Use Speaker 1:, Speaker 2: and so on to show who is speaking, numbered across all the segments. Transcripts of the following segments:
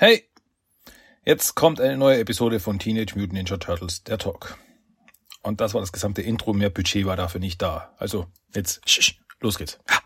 Speaker 1: Hey, jetzt kommt eine neue Episode von Teenage Mutant Ninja Turtles, der Talk. Und das war das gesamte Intro, mehr Budget war dafür nicht da. Also, jetzt, los geht's. Ha.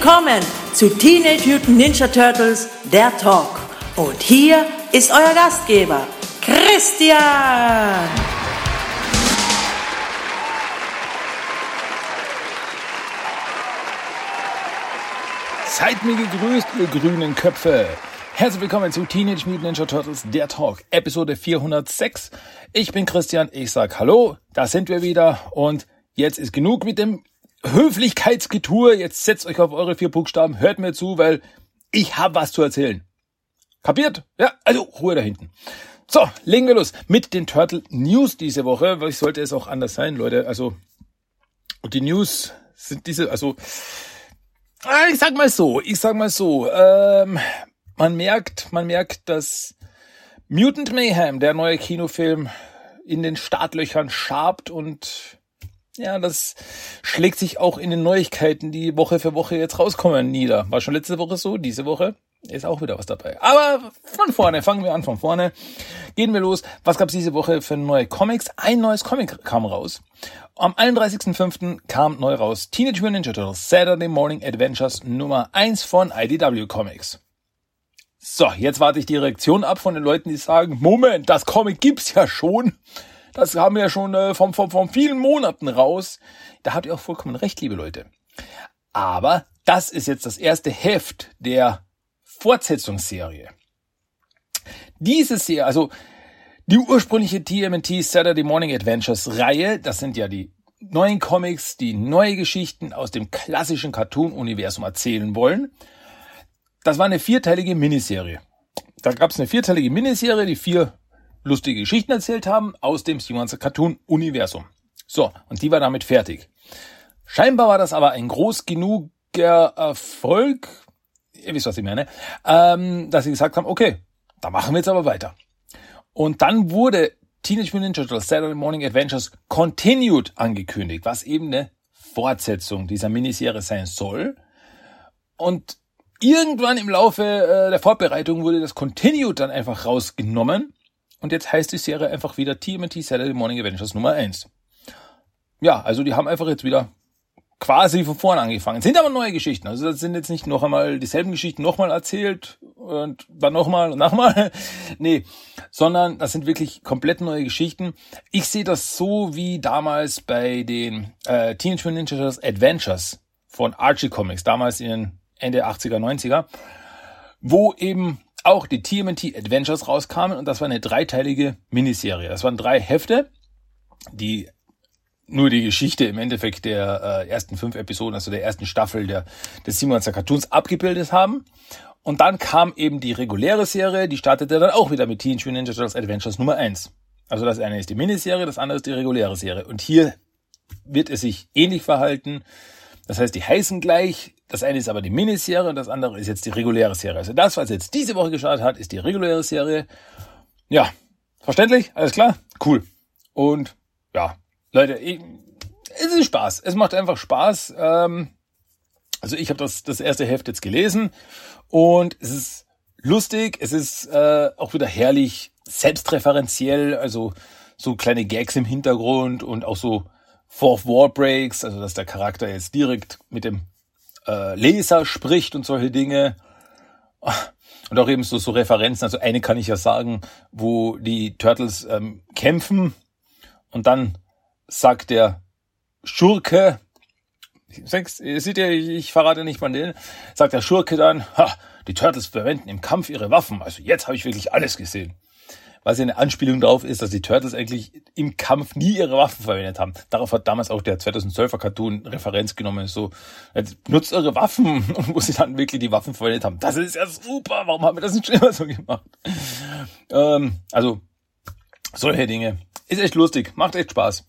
Speaker 2: Willkommen zu Teenage Mutant Ninja Turtles, der Talk. Und hier ist euer Gastgeber, Christian.
Speaker 1: Seid mir gegrüßt, ihr grünen Köpfe. Herzlich willkommen zu Teenage Mutant Ninja Turtles, der Talk, Episode 406. Ich bin Christian, ich sag Hallo, da sind wir wieder und jetzt ist genug mit dem Höflichkeitsgetue. Jetzt setzt euch auf eure vier Buchstaben, hört mir zu, weil ich habe was zu erzählen. Kapiert? Ja, also Ruhe da hinten. So, legen wir los mit den Turtle News diese Woche. Weil sollte es auch anders sein, Leute. Also, die News sind diese, also, ah, ich sag mal so, ich sag mal so, ähm, man merkt, man merkt, dass Mutant Mayhem, der neue Kinofilm, in den Startlöchern schabt und ja, das schlägt sich auch in den Neuigkeiten, die Woche für Woche jetzt rauskommen, nieder. War schon letzte Woche so, diese Woche ist auch wieder was dabei. Aber von vorne, fangen wir an von vorne. Gehen wir los. Was gab's diese Woche für neue Comics? Ein neues Comic kam raus. Am 31.05. kam neu raus Teenage Mutant Ninja Turtles Saturday Morning Adventures Nummer 1 von IDW Comics. So, jetzt warte ich die Reaktion ab von den Leuten, die sagen, Moment, das Comic gibt's ja schon. Das haben wir ja schon äh, vom, vom, vom vielen Monaten raus. Da habt ihr auch vollkommen recht, liebe Leute. Aber das ist jetzt das erste Heft der Fortsetzungsserie. Diese Serie, also die ursprüngliche TMNT Saturday Morning Adventures Reihe, das sind ja die neuen Comics, die neue Geschichten aus dem klassischen Cartoon-Universum erzählen wollen. Das war eine vierteilige Miniserie. Da gab es eine vierteilige Miniserie, die vier lustige Geschichten erzählt haben aus dem Simonser Cartoon Universum. So, und die war damit fertig. Scheinbar war das aber ein groß genuger Erfolg, ihr wisst, was ich meine, ähm, dass sie gesagt haben, okay, da machen wir jetzt aber weiter. Und dann wurde Teenage Mutant Ninja Turtles Saturday Morning Adventures Continued angekündigt, was eben eine Fortsetzung dieser Miniserie sein soll. Und irgendwann im Laufe äh, der Vorbereitung wurde das Continued dann einfach rausgenommen und jetzt heißt die Serie einfach wieder TMNT Saturday Morning Adventures Nummer 1. Ja, also die haben einfach jetzt wieder quasi von vorne angefangen. Sind aber neue Geschichten. Also das sind jetzt nicht noch einmal dieselben Geschichten nochmal erzählt und dann nochmal und nochmal. nee, sondern das sind wirklich komplett neue Geschichten. Ich sehe das so wie damals bei den äh, Teenage Mutant Ninja Adventures von Archie Comics, damals in Ende 80er, 90er, wo eben auch die TMNT Adventures rauskamen und das war eine dreiteilige Miniserie. Das waren drei Hefte, die nur die Geschichte im Endeffekt der äh, ersten fünf Episoden, also der ersten Staffel der, des Simonser Cartoons abgebildet haben. Und dann kam eben die reguläre Serie, die startete dann auch wieder mit Teenage Mutant Ninja Turtles Adventures Nummer eins. Also das eine ist die Miniserie, das andere ist die reguläre Serie. Und hier wird es sich ähnlich verhalten. Das heißt, die heißen gleich, das eine ist aber die Miniserie und das andere ist jetzt die reguläre Serie. Also das, was jetzt diese Woche gestartet hat, ist die reguläre Serie. Ja, verständlich? Alles klar? Cool. Und ja, Leute, ich, es ist Spaß. Es macht einfach Spaß. Ähm, also ich habe das, das erste Heft jetzt gelesen und es ist lustig, es ist äh, auch wieder herrlich selbstreferenziell, also so kleine Gags im Hintergrund und auch so Fourth Wall Breaks, also dass der Charakter jetzt direkt mit dem äh, Leser spricht und solche Dinge. Und auch eben so, so Referenzen. Also eine kann ich ja sagen, wo die Turtles ähm, kämpfen und dann sagt der Schurke, ihr seht ihr, ich verrate nicht mal den, sagt der Schurke dann, ha, die Turtles verwenden im Kampf ihre Waffen. Also jetzt habe ich wirklich alles gesehen was ja eine Anspielung darauf ist, dass die Turtles eigentlich im Kampf nie ihre Waffen verwendet haben. Darauf hat damals auch der 2012er Cartoon Referenz genommen, so, nutzt eure Waffen, wo sie dann wirklich die Waffen verwendet haben. Das ist ja super, warum haben wir das nicht schon immer so gemacht? Ähm, also, Solche Dinge. Ist echt lustig, macht echt Spaß.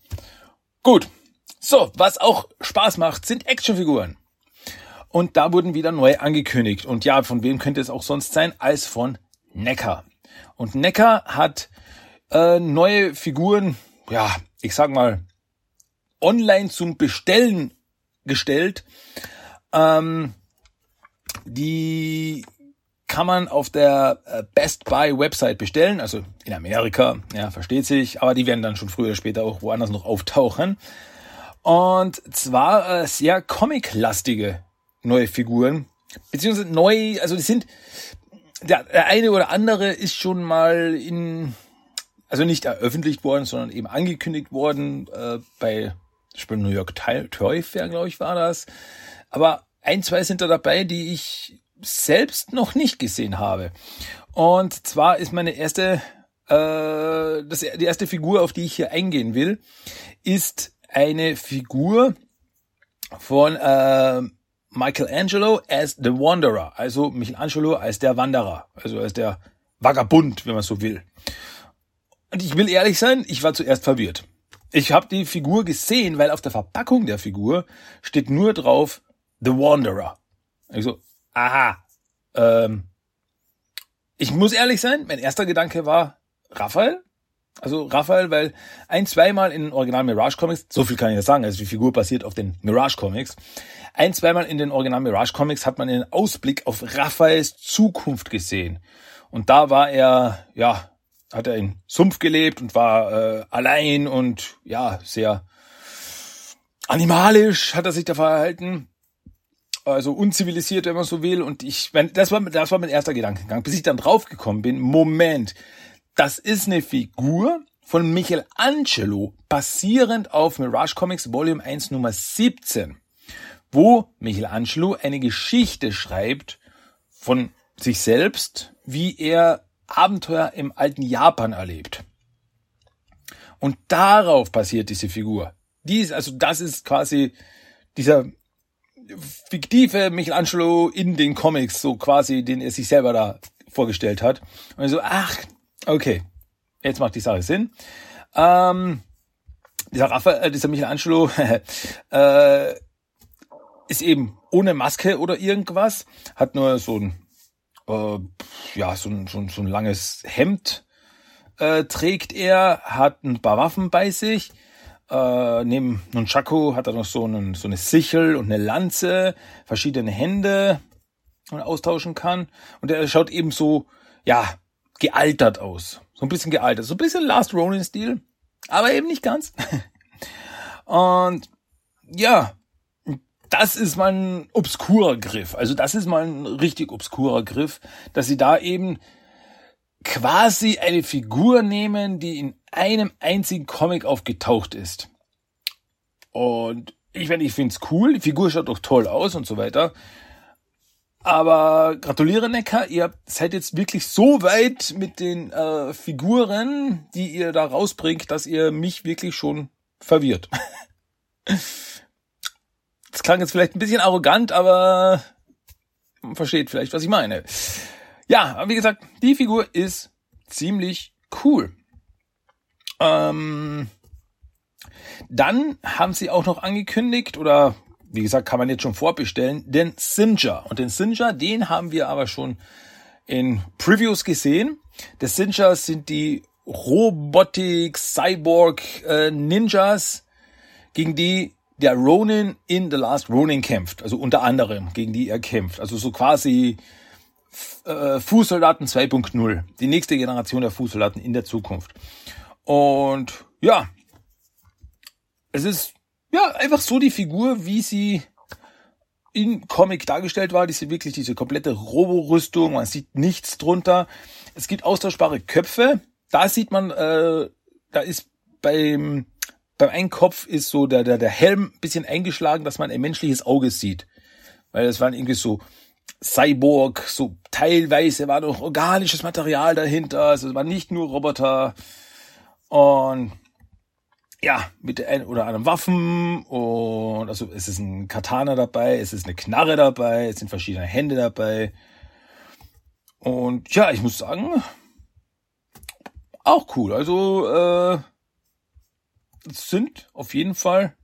Speaker 1: Gut. So, was auch Spaß macht, sind Actionfiguren. Und da wurden wieder neu angekündigt. Und ja, von wem könnte es auch sonst sein als von Necker. Und Necker hat äh, neue Figuren, ja, ich sag mal, online zum Bestellen gestellt. Ähm, die kann man auf der äh, Best Buy Website bestellen, also in Amerika, ja, versteht sich, aber die werden dann schon früher oder später auch woanders noch auftauchen. Und zwar äh, sehr comic-lastige neue Figuren, beziehungsweise neu, also die sind, der, der eine oder andere ist schon mal in, also nicht eröffentlicht worden, sondern eben angekündigt worden äh, bei Spiel New York Toy Fair, glaube ich, war das. Aber ein, zwei sind da dabei, die ich selbst noch nicht gesehen habe. Und zwar ist meine erste, äh, das, die erste Figur, auf die ich hier eingehen will, ist eine Figur von äh, Michelangelo as the Wanderer, also Michelangelo als der Wanderer, also als der Vagabund, wenn man so will. Und ich will ehrlich sein, ich war zuerst verwirrt. Ich habe die Figur gesehen, weil auf der Verpackung der Figur steht nur drauf The Wanderer. Also, aha. Ähm, ich muss ehrlich sein, mein erster Gedanke war Raphael. Also Raphael, weil ein, zweimal in den Original Mirage Comics, so viel kann ich ja sagen, also die Figur basiert auf den Mirage Comics. Ein, zweimal in den Original Mirage Comics hat man einen Ausblick auf Raphaels Zukunft gesehen. Und da war er, ja, hat er in Sumpf gelebt und war äh, allein und ja, sehr animalisch hat er sich da verhalten. Also unzivilisiert, wenn man so will. Und ich, das war, das war mein erster Gedankengang, bis ich dann draufgekommen bin. Moment, das ist eine Figur von Michelangelo, basierend auf Mirage Comics Volume 1 Nummer 17, wo Michelangelo eine Geschichte schreibt von sich selbst, wie er Abenteuer im alten Japan erlebt. Und darauf basiert diese Figur. Dies, also das ist quasi dieser fiktive Michelangelo in den Comics, so quasi, den er sich selber da vorgestellt hat. Und so, ach, okay, jetzt macht die Sache Sinn. Ähm, dieser Raphael, äh, dieser Michelangelo äh, ist eben ohne Maske oder irgendwas, hat nur so ein äh, ja, so ein, so, ein, so ein langes Hemd äh, trägt er, hat ein paar Waffen bei sich. Äh, neben Nunchaku hat er noch so, einen, so eine Sichel und eine Lanze, verschiedene Hände, die man austauschen kann. Und er schaut eben so, ja, gealtert aus. So ein bisschen gealtert. So ein bisschen Last Ronin-Stil, aber eben nicht ganz. und ja, das ist mal ein obskurer Griff. Also das ist mal ein richtig obskurer Griff, dass sie da eben quasi eine Figur nehmen, die in einem einzigen Comic aufgetaucht ist. Und ich meine, ich finde es cool, die Figur schaut doch toll aus und so weiter. Aber gratuliere Necker, ihr seid jetzt wirklich so weit mit den äh, Figuren, die ihr da rausbringt, dass ihr mich wirklich schon verwirrt. Das klang jetzt vielleicht ein bisschen arrogant, aber man versteht vielleicht, was ich meine. Ja, aber wie gesagt, die Figur ist ziemlich cool. Ähm, dann haben sie auch noch angekündigt, oder wie gesagt, kann man jetzt schon vorbestellen, den Singer. Und den Singer, den haben wir aber schon in Previews gesehen. Der Singer sind die Robotik, Cyborg, äh, Ninjas, gegen die der Ronin in The Last Ronin kämpft, also unter anderem, gegen die er kämpft. Also so quasi äh, Fußsoldaten 2.0, die nächste Generation der Fußsoldaten in der Zukunft. Und ja, es ist ja einfach so die Figur, wie sie in Comic dargestellt war, diese wirklich diese komplette Robo-Rüstung, man sieht nichts drunter. Es gibt austauschbare Köpfe. Da sieht man, äh, da ist beim beim einen Kopf ist so der, der, der Helm ein bisschen eingeschlagen, dass man ein menschliches Auge sieht. Weil das waren irgendwie so Cyborg, so teilweise war noch organisches Material dahinter. Also es war nicht nur Roboter. Und ja, mit ein oder anderen Waffen und also es ist ein Katana dabei, es ist eine Knarre dabei, es sind verschiedene Hände dabei. Und ja, ich muss sagen, auch cool. Also äh, sind auf jeden Fall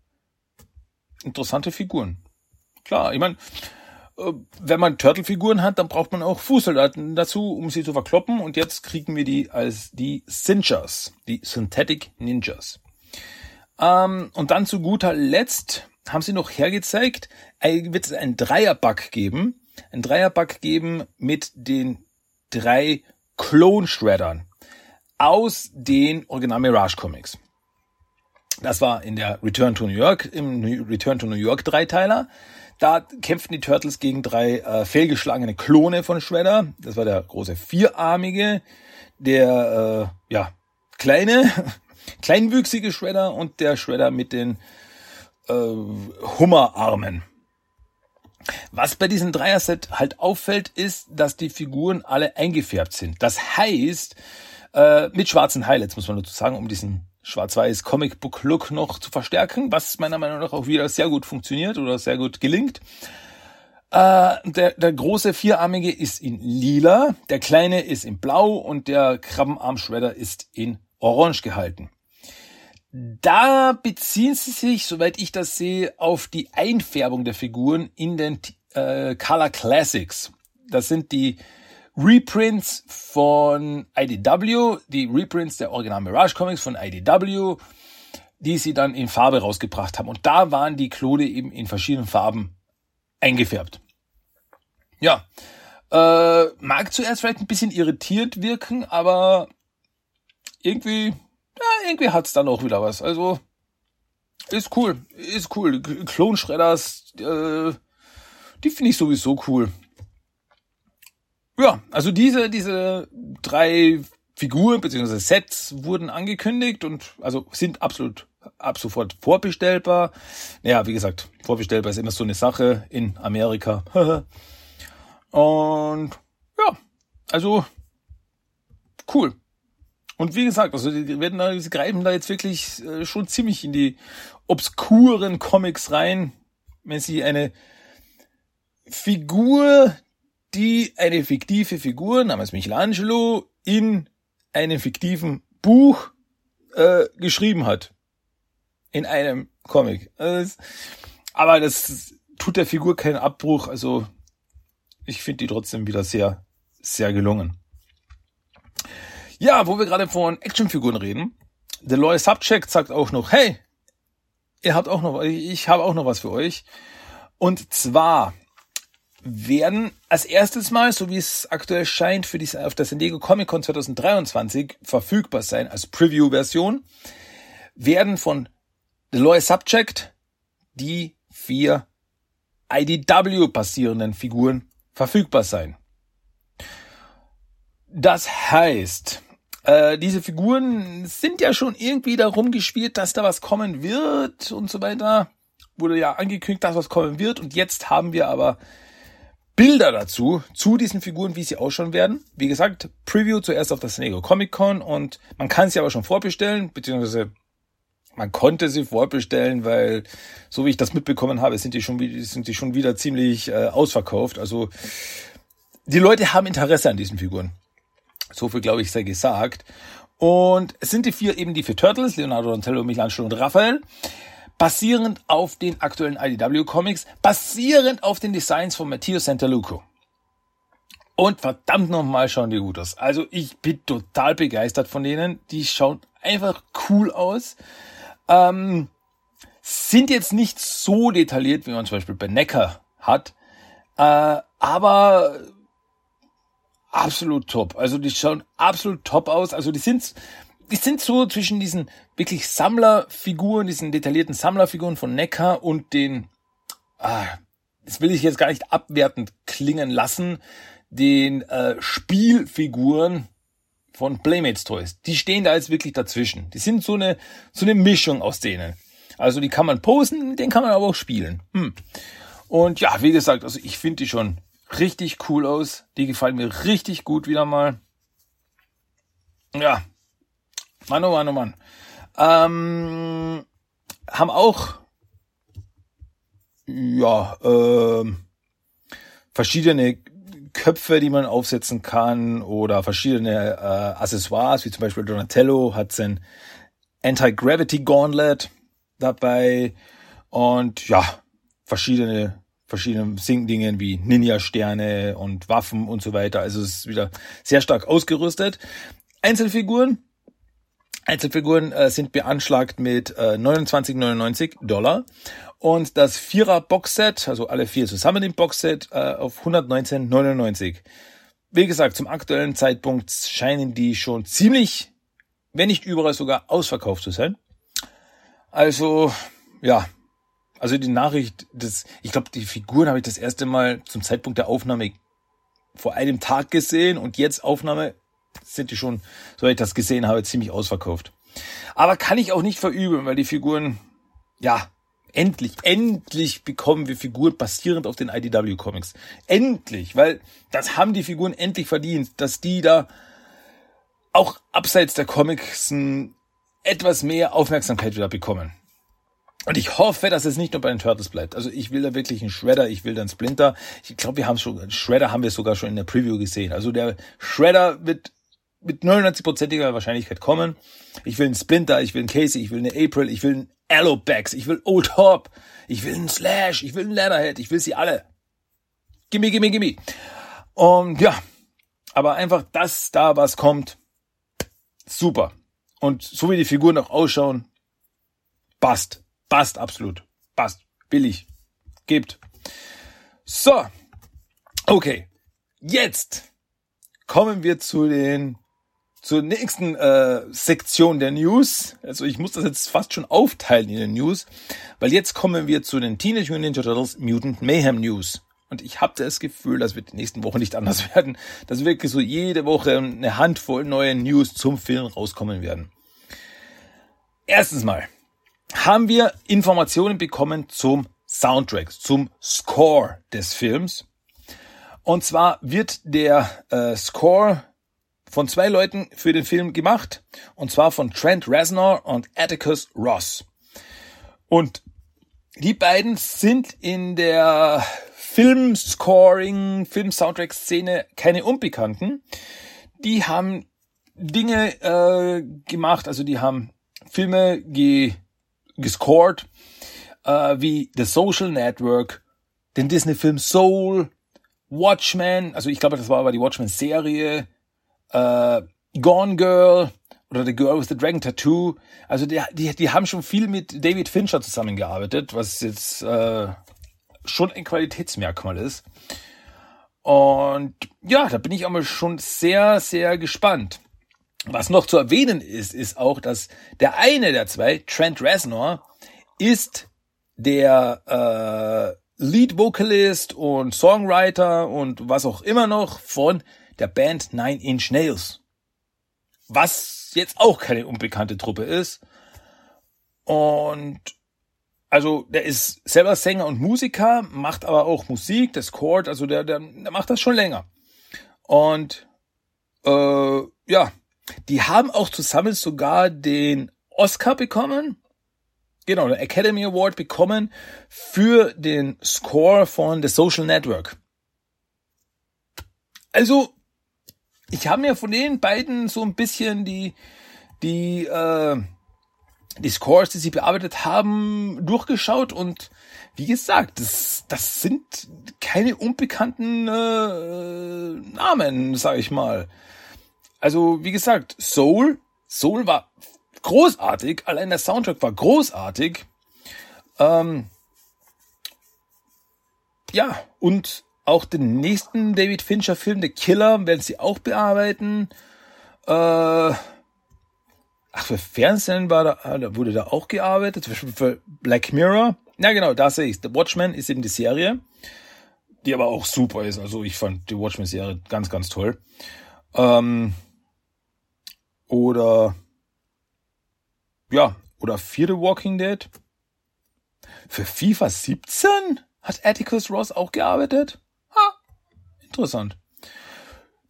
Speaker 1: interessante Figuren. Klar, ich meine, äh, wenn man Turtle-Figuren hat, dann braucht man auch Fußsoldaten dazu, um sie zu verkloppen. Und jetzt kriegen wir die als die Cinchas, die Synthetic Ninjas. Ähm, und dann zu guter Letzt haben sie noch hergezeigt, wird es einen Dreierbug geben. Ein Dreierbug geben mit den drei Clone-Shreddern aus den Original Mirage Comics. Das war in der Return to New York, im Return to New York Dreiteiler. Da kämpften die Turtles gegen drei äh, fehlgeschlagene Klone von Shredder. Das war der große vierarmige, der äh, ja kleine, kleinwüchsige Shredder und der Shredder mit den äh, Hummerarmen. Was bei diesem Dreier-Set halt auffällt, ist, dass die Figuren alle eingefärbt sind. Das heißt, äh, mit schwarzen Highlights muss man dazu sagen, um diesen schwarz-weiß Comic-Book-Look noch zu verstärken, was meiner Meinung nach auch wieder sehr gut funktioniert oder sehr gut gelingt. Äh, der, der große vierarmige ist in lila, der kleine ist in blau und der Krabbenarm-Shredder ist in orange gehalten. Da beziehen sie sich, soweit ich das sehe, auf die Einfärbung der Figuren in den äh, Color Classics. Das sind die Reprints von IDW, die Reprints der Original Mirage Comics von IDW, die sie dann in Farbe rausgebracht haben. Und da waren die Klone eben in verschiedenen Farben eingefärbt. Ja, äh, mag zuerst vielleicht ein bisschen irritiert wirken, aber irgendwie, ja, irgendwie hat's dann auch wieder was. Also ist cool, ist cool. Klonschredders, äh, die finde ich sowieso cool. Ja, also diese, diese drei Figuren bzw. Sets wurden angekündigt und also sind absolut ab sofort vorbestellbar. Naja, wie gesagt, vorbestellbar ist immer so eine Sache in Amerika. und ja, also cool. Und wie gesagt, also die werden da, sie greifen da jetzt wirklich äh, schon ziemlich in die obskuren Comics rein, wenn sie eine Figur, die eine fiktive Figur namens Michelangelo in einem fiktiven Buch äh, geschrieben hat. In einem Comic. aber das tut der Figur keinen Abbruch. Also ich finde die trotzdem wieder sehr, sehr gelungen. Ja, wo wir gerade von Actionfiguren reden. The Lawyer Subject sagt auch noch, hey, ihr habt auch noch, ich habe auch noch was für euch. Und zwar werden als erstes Mal, so wie es aktuell scheint, für die, auf der San Diego Comic Con 2023 verfügbar sein als Preview-Version, werden von The Lawyer Subject die vier IDW-basierenden Figuren verfügbar sein. Das heißt, äh, diese Figuren sind ja schon irgendwie darum gespielt, dass da was kommen wird und so weiter. Wurde ja angekündigt, dass was kommen wird und jetzt haben wir aber Bilder dazu, zu diesen Figuren, wie sie ausschauen werden. Wie gesagt, Preview zuerst auf der San Diego Comic Con und man kann sie aber schon vorbestellen, beziehungsweise man konnte sie vorbestellen, weil, so wie ich das mitbekommen habe, sind die schon, sind die schon wieder ziemlich äh, ausverkauft. Also die Leute haben Interesse an diesen Figuren. So viel, glaube ich, sei gesagt. Und es sind die vier eben die vier Turtles, Leonardo, Donatello, Michelangelo und Raphael basierend auf den aktuellen IDW Comics, basierend auf den Designs von Matteo Santaluco. Und verdammt nochmal schauen die gut aus. Also ich bin total begeistert von denen. Die schauen einfach cool aus. Ähm, sind jetzt nicht so detailliert, wie man zum Beispiel bei Necker hat. Äh, aber absolut top. Also die schauen absolut top aus. Also die sind die sind so zwischen diesen wirklich Sammlerfiguren, diesen detaillierten Sammlerfiguren von Neckar und den, ah, das will ich jetzt gar nicht abwertend klingen lassen, den äh, Spielfiguren von Playmates Toys. Die stehen da jetzt wirklich dazwischen. Die sind so eine, so eine Mischung aus denen. Also die kann man posen, den kann man aber auch spielen. Hm. Und ja, wie gesagt, also ich finde die schon richtig cool aus. Die gefallen mir richtig gut wieder mal. Ja, Mann, oh Mann, oh Mann. Ähm, haben auch ja äh, verschiedene Köpfe, die man aufsetzen kann oder verschiedene äh, Accessoires, wie zum Beispiel Donatello hat sein Anti-Gravity Gauntlet dabei und ja, verschiedene verschiedene Sing-Dingen wie Ninja-Sterne und Waffen und so weiter. Also es ist wieder sehr stark ausgerüstet. Einzelfiguren. Einzelfiguren äh, sind beanschlagt mit äh, 29,99 Dollar und das Vierer Boxset, also alle vier zusammen im Boxset, äh, auf 119,99. Wie gesagt, zum aktuellen Zeitpunkt scheinen die schon ziemlich, wenn nicht überall sogar ausverkauft zu sein. Also, ja, also die Nachricht, das, ich glaube, die Figuren habe ich das erste Mal zum Zeitpunkt der Aufnahme vor einem Tag gesehen und jetzt Aufnahme sind die schon, so ich das gesehen habe, ziemlich ausverkauft. Aber kann ich auch nicht verübeln, weil die Figuren, ja, endlich, endlich bekommen wir Figuren basierend auf den IDW Comics. Endlich, weil das haben die Figuren endlich verdient, dass die da auch abseits der Comics etwas mehr Aufmerksamkeit wieder bekommen. Und ich hoffe, dass es nicht nur bei den Turtles bleibt. Also ich will da wirklich einen Shredder, ich will da einen Splinter. Ich glaube, wir haben schon, Shredder haben wir sogar schon in der Preview gesehen. Also der Shredder wird mit 99%iger Wahrscheinlichkeit kommen. Ich will einen Splinter, ich will einen Casey, ich will eine April, ich will einen Allobax, ich will Old Hop, ich will einen Slash, ich will einen Leatherhead, ich will sie alle. Gimme, gimme, gimme. Und ja, aber einfach das da, was kommt, super. Und so wie die Figuren auch ausschauen, passt. Passt absolut. Passt. Billig. Gibt. So. Okay. Jetzt kommen wir zu den zur nächsten äh, Sektion der News. Also ich muss das jetzt fast schon aufteilen in den News, weil jetzt kommen wir zu den Teenage Mutant Ninja Turtles Mutant Mayhem News. Und ich habe das Gefühl, das wird die nächsten Wochen nicht anders werden, dass wirklich so jede Woche eine Handvoll neue News zum Film rauskommen werden. Erstens mal haben wir Informationen bekommen zum Soundtrack, zum Score des Films. Und zwar wird der äh, Score von zwei Leuten für den Film gemacht. Und zwar von Trent Reznor und Atticus Ross. Und die beiden sind in der Filmscoring, Film-Soundtrack-Szene keine Unbekannten. Die haben Dinge äh, gemacht, also die haben Filme ge gescored, äh, wie The Social Network, den Disney-Film Soul, Watchmen, also ich glaube, das war aber die Watchmen-Serie, äh, Gone Girl oder The Girl with the Dragon Tattoo. Also die, die, die haben schon viel mit David Fincher zusammengearbeitet, was jetzt äh, schon ein Qualitätsmerkmal ist. Und ja, da bin ich aber schon sehr, sehr gespannt. Was noch zu erwähnen ist, ist auch, dass der eine der zwei, Trent Reznor, ist der äh, Lead Vocalist und Songwriter und was auch immer noch von der Band Nine Inch Nails. Was jetzt auch keine unbekannte Truppe ist. Und also der ist selber Sänger und Musiker, macht aber auch Musik, das Chord, also der, der, der macht das schon länger. Und äh, ja, die haben auch zusammen sogar den Oscar bekommen. Genau, den Academy Award bekommen für den Score von The Social Network. Also, ich habe mir von den beiden so ein bisschen die, die, äh, die Scores, die sie bearbeitet haben, durchgeschaut und wie gesagt, das, das sind keine unbekannten äh, Namen, sag ich mal. Also, wie gesagt, Soul, Soul war großartig, allein der Soundtrack war großartig. Ähm, ja, und auch den nächsten David Fincher Film, The Killer, werden sie auch bearbeiten. Äh, ach, für Fernsehen war da, wurde da auch gearbeitet, zum Beispiel für Black Mirror. Ja, genau, da sehe ich The Watchmen ist eben die Serie, die aber auch super ist. Also ich fand die Watchmen-Serie ganz, ganz toll. Ähm, oder ja, oder vierte Walking Dead. Für FIFA 17 hat Atticus Ross auch gearbeitet? Ha, interessant.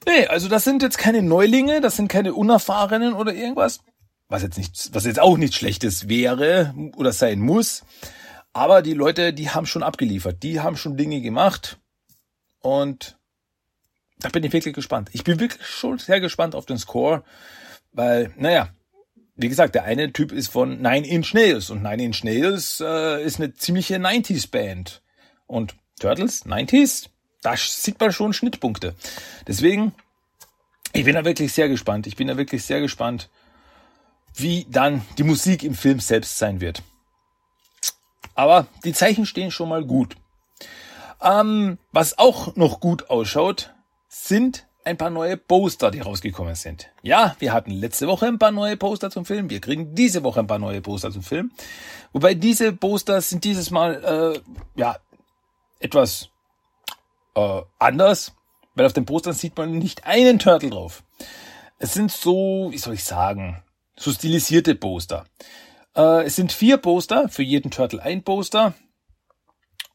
Speaker 1: Nee, also das sind jetzt keine Neulinge, das sind keine Unerfahrenen oder irgendwas. Was jetzt nicht, was jetzt auch nichts Schlechtes wäre oder sein muss. Aber die Leute, die haben schon abgeliefert. Die haben schon Dinge gemacht. Und da bin ich wirklich gespannt. Ich bin wirklich schon sehr gespannt auf den Score, weil, naja, wie gesagt, der eine Typ ist von Nine Inch Nails und Nine Inch Nails äh, ist eine ziemliche 90s Band. Und Turtles, 90s, da sieht man schon Schnittpunkte. Deswegen, ich bin da wirklich sehr gespannt. Ich bin da wirklich sehr gespannt, wie dann die Musik im Film selbst sein wird. Aber die Zeichen stehen schon mal gut. Ähm, was auch noch gut ausschaut, sind ein paar neue Poster, die rausgekommen sind. Ja, wir hatten letzte Woche ein paar neue Poster zum Film. Wir kriegen diese Woche ein paar neue Poster zum Film. Wobei diese Poster sind dieses Mal äh, ja etwas äh, anders, weil auf den Postern sieht man nicht einen Turtle drauf. Es sind so, wie soll ich sagen, so stilisierte Poster. Äh, es sind vier Poster, für jeden Turtle ein Poster.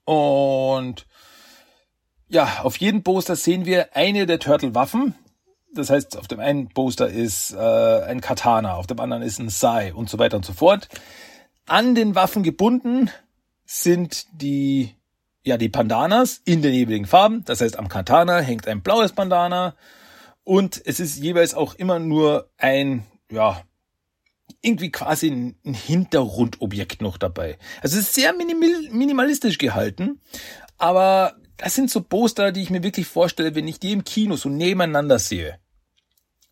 Speaker 1: Und ja, auf jedem Poster sehen wir eine der Turtle-Waffen. Das heißt, auf dem einen Poster ist äh, ein Katana, auf dem anderen ist ein Sai und so weiter und so fort. An den Waffen gebunden sind die ja die Pandanas in den jeweiligen Farben. Das heißt, am Katana hängt ein blaues Bandana und es ist jeweils auch immer nur ein ja irgendwie quasi ein, Hintergrundobjekt noch dabei. Also es ist sehr minimal, minimalistisch gehalten, aber das sind so Poster, die ich mir wirklich vorstelle, wenn ich die im Kino so nebeneinander sehe.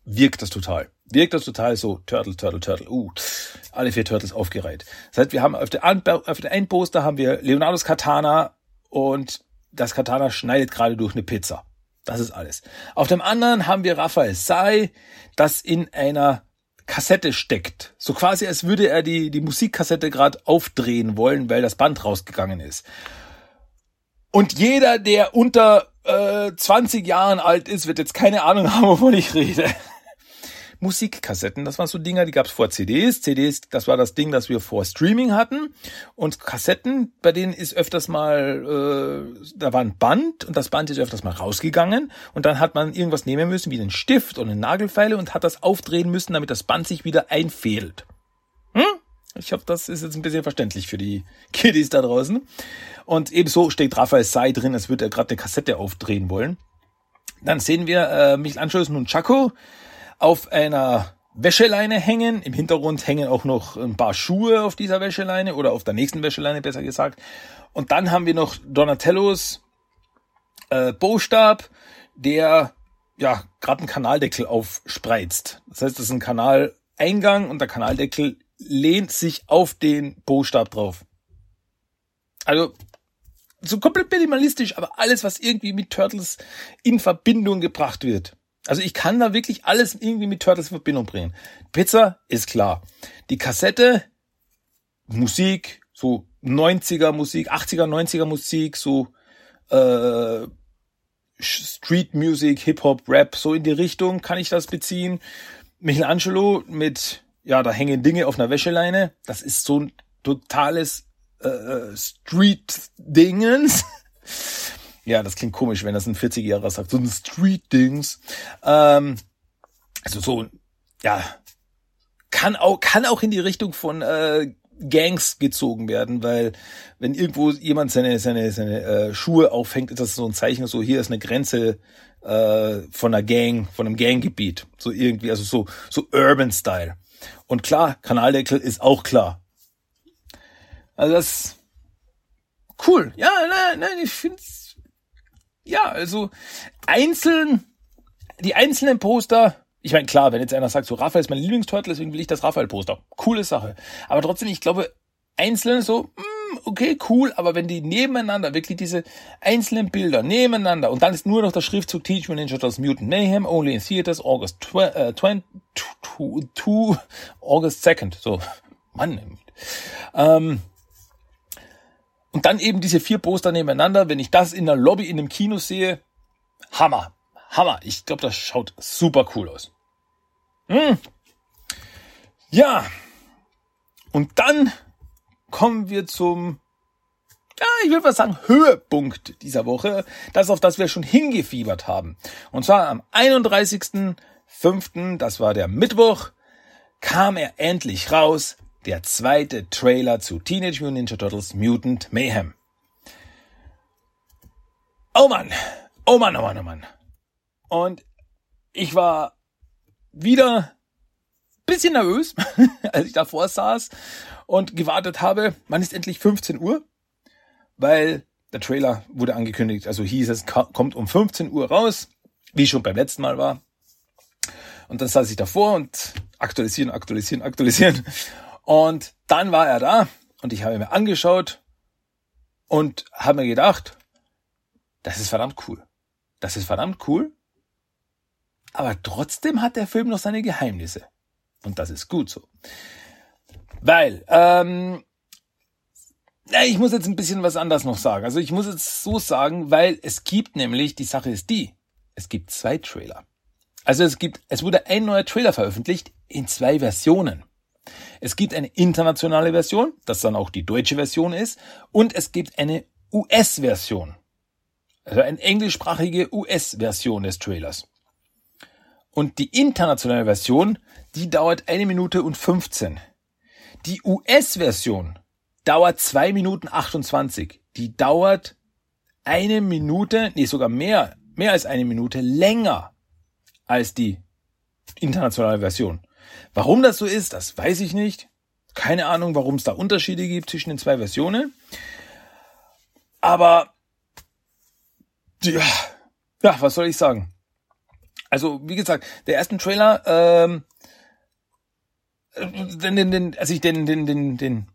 Speaker 1: Wirkt das total. Wirkt das total so, Turtle, Turtle, Turtle, uh, alle vier Turtles aufgereiht. Das heißt, wir haben auf der, auf der einen Poster haben wir Leonardos Katana und das Katana schneidet gerade durch eine Pizza. Das ist alles. Auf dem anderen haben wir Raphael Sai, das in einer Kassette steckt. So quasi, als würde er die, die Musikkassette gerade aufdrehen wollen, weil das Band rausgegangen ist. Und jeder, der unter äh, 20 Jahren alt ist, wird jetzt keine Ahnung haben, wovon ich rede. Musikkassetten, das waren so Dinger, die gab es vor CDs. CDs, das war das Ding, das wir vor Streaming hatten. Und Kassetten, bei denen ist öfters mal, äh, da war ein Band und das Band ist öfters mal rausgegangen. Und dann hat man irgendwas nehmen müssen, wie einen Stift und eine Nagelfeile und hat das aufdrehen müssen, damit das Band sich wieder einfädelt. Ich hoffe, das ist jetzt ein bisschen verständlich für die Kiddies da draußen. Und ebenso steht Raphael Sai drin, als würde er gerade eine Kassette aufdrehen wollen. Dann sehen wir äh, Michelangelo und Chaco auf einer Wäscheleine hängen. Im Hintergrund hängen auch noch ein paar Schuhe auf dieser Wäscheleine oder auf der nächsten Wäscheleine besser gesagt. Und dann haben wir noch Donatellos äh, Bostab, der ja gerade einen Kanaldeckel aufspreizt. Das heißt, das ist ein Kanaleingang und der Kanaldeckel lehnt sich auf den Bostab drauf. Also so komplett minimalistisch, aber alles, was irgendwie mit Turtles in Verbindung gebracht wird. Also ich kann da wirklich alles irgendwie mit Turtles in Verbindung bringen. Pizza ist klar. Die Kassette, Musik, so 90er Musik, 80er, 90er Musik, so äh, Street Music, Hip-Hop, Rap, so in die Richtung kann ich das beziehen. Michelangelo mit, ja, da hängen Dinge auf einer Wäscheleine. Das ist so ein totales äh, äh Street-Dingens. Ja, das klingt komisch, wenn das ein 40-Jähriger sagt. So ein Street-Dings. Ähm, also so, ja, kann auch, kann auch in die Richtung von äh, Gangs gezogen werden, weil wenn irgendwo jemand seine seine seine äh, Schuhe aufhängt, ist das so ein Zeichen, so hier ist eine Grenze äh, von einer Gang, von einem Ganggebiet, so irgendwie, also so so Urban Style. Und klar, Kanaldeckel ist auch klar. Also das cool. Ja, nein, nein, ich find's ja, also einzeln, die einzelnen Poster, ich meine, klar, wenn jetzt einer sagt, so Raphael ist mein Lieblingsturtle, deswegen will ich das Raphael-Poster. Coole Sache. Aber trotzdem, ich glaube, einzeln so, mm, okay, cool, aber wenn die nebeneinander, wirklich diese einzelnen Bilder nebeneinander und dann ist nur noch der Schriftzug Teach Me Ninja Turtles Mutant Mayhem, only in theaters, August 20, äh, August 2nd, so, Mann, ähm, und dann eben diese vier Poster nebeneinander. Wenn ich das in der Lobby in einem Kino sehe, Hammer. Hammer. Ich glaube, das schaut super cool aus. Hm. Ja. Und dann kommen wir zum, ja, ich würde mal sagen, Höhepunkt dieser Woche. Das, auf das wir schon hingefiebert haben. Und zwar am 31.05., das war der Mittwoch, kam er endlich raus der zweite Trailer zu Teenage Mutant Ninja Turtles Mutant Mayhem. Oh Mann, oh Mann, oh Mann, oh Mann. Und ich war wieder bisschen nervös, als ich davor saß und gewartet habe, wann ist endlich 15 Uhr? Weil der Trailer wurde angekündigt, also hieß es, kommt um 15 Uhr raus, wie schon beim letzten Mal war. Und dann saß ich davor und aktualisieren, aktualisieren, aktualisieren. Und dann war er da und ich habe mir angeschaut und habe mir gedacht, das ist verdammt cool. Das ist verdammt cool. Aber trotzdem hat der Film noch seine Geheimnisse. Und das ist gut so. Weil, ähm, ich muss jetzt ein bisschen was anderes noch sagen. Also ich muss jetzt so sagen, weil es gibt nämlich, die Sache ist die, es gibt zwei Trailer. Also es gibt, es wurde ein neuer Trailer veröffentlicht in zwei Versionen. Es gibt eine internationale Version, das dann auch die deutsche Version ist, und es gibt eine US-Version. Also eine englischsprachige US-Version des Trailers. Und die internationale Version, die dauert eine Minute und 15. Die US-Version dauert zwei Minuten 28. Die dauert eine Minute, nee, sogar mehr, mehr als eine Minute länger als die internationale Version. Warum das so ist, das weiß ich nicht. Keine Ahnung, warum es da Unterschiede gibt zwischen den zwei Versionen. Aber ja, ja, was soll ich sagen? Also, wie gesagt, der ersten Trailer, ähm, den, den, den, als ich den, den, den, den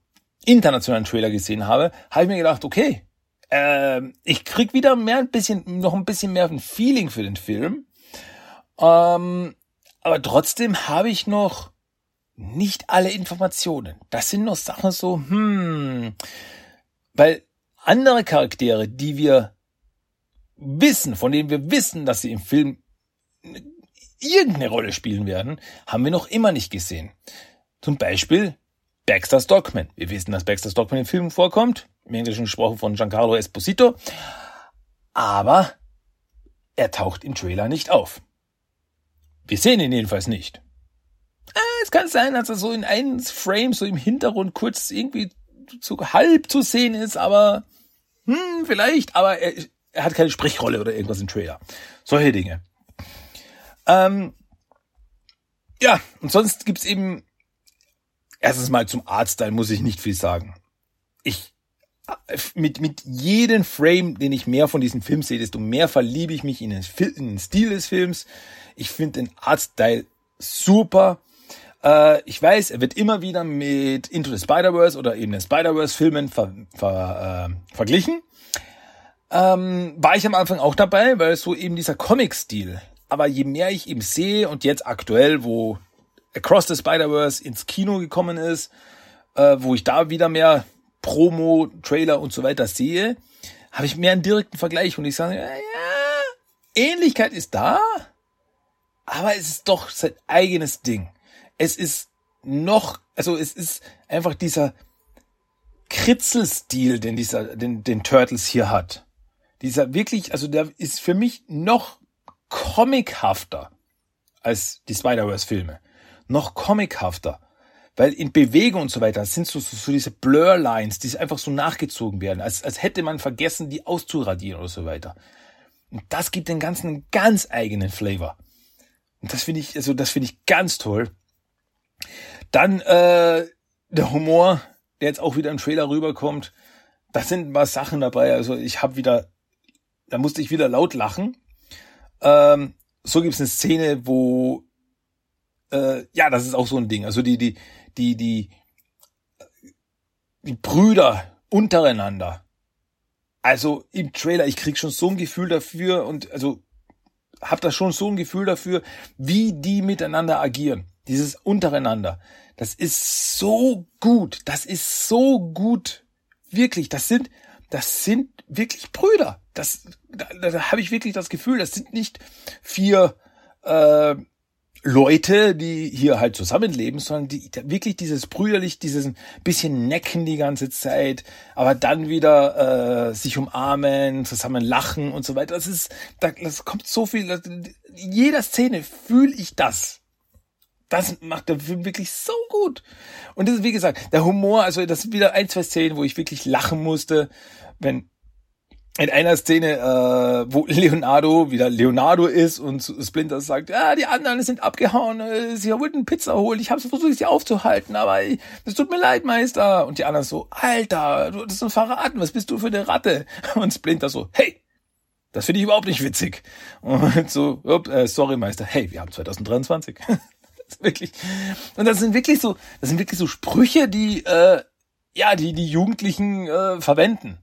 Speaker 1: internationalen Trailer gesehen habe, habe ich mir gedacht, okay, äh, ich krieg wieder mehr ein bisschen, noch ein bisschen mehr ein Feeling für den Film. Ähm, aber trotzdem habe ich noch nicht alle Informationen. Das sind noch Sachen so, hm, weil andere Charaktere, die wir wissen, von denen wir wissen, dass sie im Film irgendeine Rolle spielen werden, haben wir noch immer nicht gesehen. Zum Beispiel Baxter Stockman. Wir wissen, dass Baxter Stockman im Film vorkommt, im Englischen gesprochen von Giancarlo Esposito, aber er taucht im Trailer nicht auf. Wir sehen ihn jedenfalls nicht. Ah, es kann sein, dass er so in einem Frame, so im Hintergrund kurz irgendwie so halb zu sehen ist, aber hm, vielleicht, aber er, er hat keine Sprechrolle oder irgendwas im Trailer. Solche Dinge. Ähm, ja, und sonst gibt's eben erstens mal zum Artstyle muss ich nicht viel sagen. Ich mit mit jedem Frame, den ich mehr von diesem Film sehe, desto mehr verliebe ich mich in den, in den Stil des Films. Ich finde den Artstyle super. Äh, ich weiß, er wird immer wieder mit Into the Spider-Verse oder eben den Spider-Verse-Filmen ver, ver, äh, verglichen. Ähm, war ich am Anfang auch dabei, weil so eben dieser Comic-Stil aber je mehr ich ihm sehe und jetzt aktuell, wo Across the Spider-Verse ins Kino gekommen ist, äh, wo ich da wieder mehr Promo, Trailer und so weiter sehe, habe ich mehr einen direkten Vergleich und ich sage, ja, Ähnlichkeit ist da, aber es ist doch sein eigenes Ding. Es ist noch, also es ist einfach dieser Kritzelstil, den dieser, den, den Turtles hier hat. Dieser wirklich, also der ist für mich noch comichafter als die Spider-Verse-Filme. Noch comichafter. Weil in Bewegung und so weiter sind so, so, so diese Blur-Lines, die einfach so nachgezogen werden, als, als hätte man vergessen, die auszuradieren oder so weiter. Und das gibt den Ganzen einen ganz eigenen Flavor. Und das finde ich, also das finde ich ganz toll. Dann äh, der Humor, der jetzt auch wieder im Trailer rüberkommt. Da sind ein paar Sachen dabei. Also ich habe wieder, da musste ich wieder laut lachen. Ähm, so gibt es eine Szene, wo äh, ja, das ist auch so ein Ding. Also die, die, die, die, die Brüder untereinander. Also im Trailer, ich krieg schon so ein Gefühl dafür und also hab da schon so ein Gefühl dafür, wie die miteinander agieren. Dieses untereinander. Das ist so gut. Das ist so gut. Wirklich. Das sind, das sind wirklich Brüder. Das, da, da habe ich wirklich das Gefühl, das sind nicht vier äh, Leute, die hier halt zusammenleben, sondern die wirklich dieses brüderlich, dieses bisschen necken die ganze Zeit, aber dann wieder äh, sich umarmen, zusammen lachen und so weiter. Das ist, da, das kommt so viel. Das, in jeder Szene fühle ich das. Das macht der Film wirklich so gut. Und das ist, wie gesagt, der Humor, also das sind wieder ein, zwei Szenen, wo ich wirklich lachen musste, wenn in einer Szene, äh, wo Leonardo wieder Leonardo ist und Splinter sagt, ja, die anderen sind abgehauen, äh, sie wollten Pizza holen, ich habe versucht, sie aufzuhalten, aber es tut mir leid, Meister. Und die anderen so, Alter, du hast uns verraten, was bist du für eine Ratte? Und Splinter so, hey, das finde ich überhaupt nicht witzig. Und so, äh, sorry, Meister, hey, wir haben 2023. wirklich. Und das sind wirklich so, das sind wirklich so Sprüche, die, äh, ja, die die Jugendlichen äh, verwenden.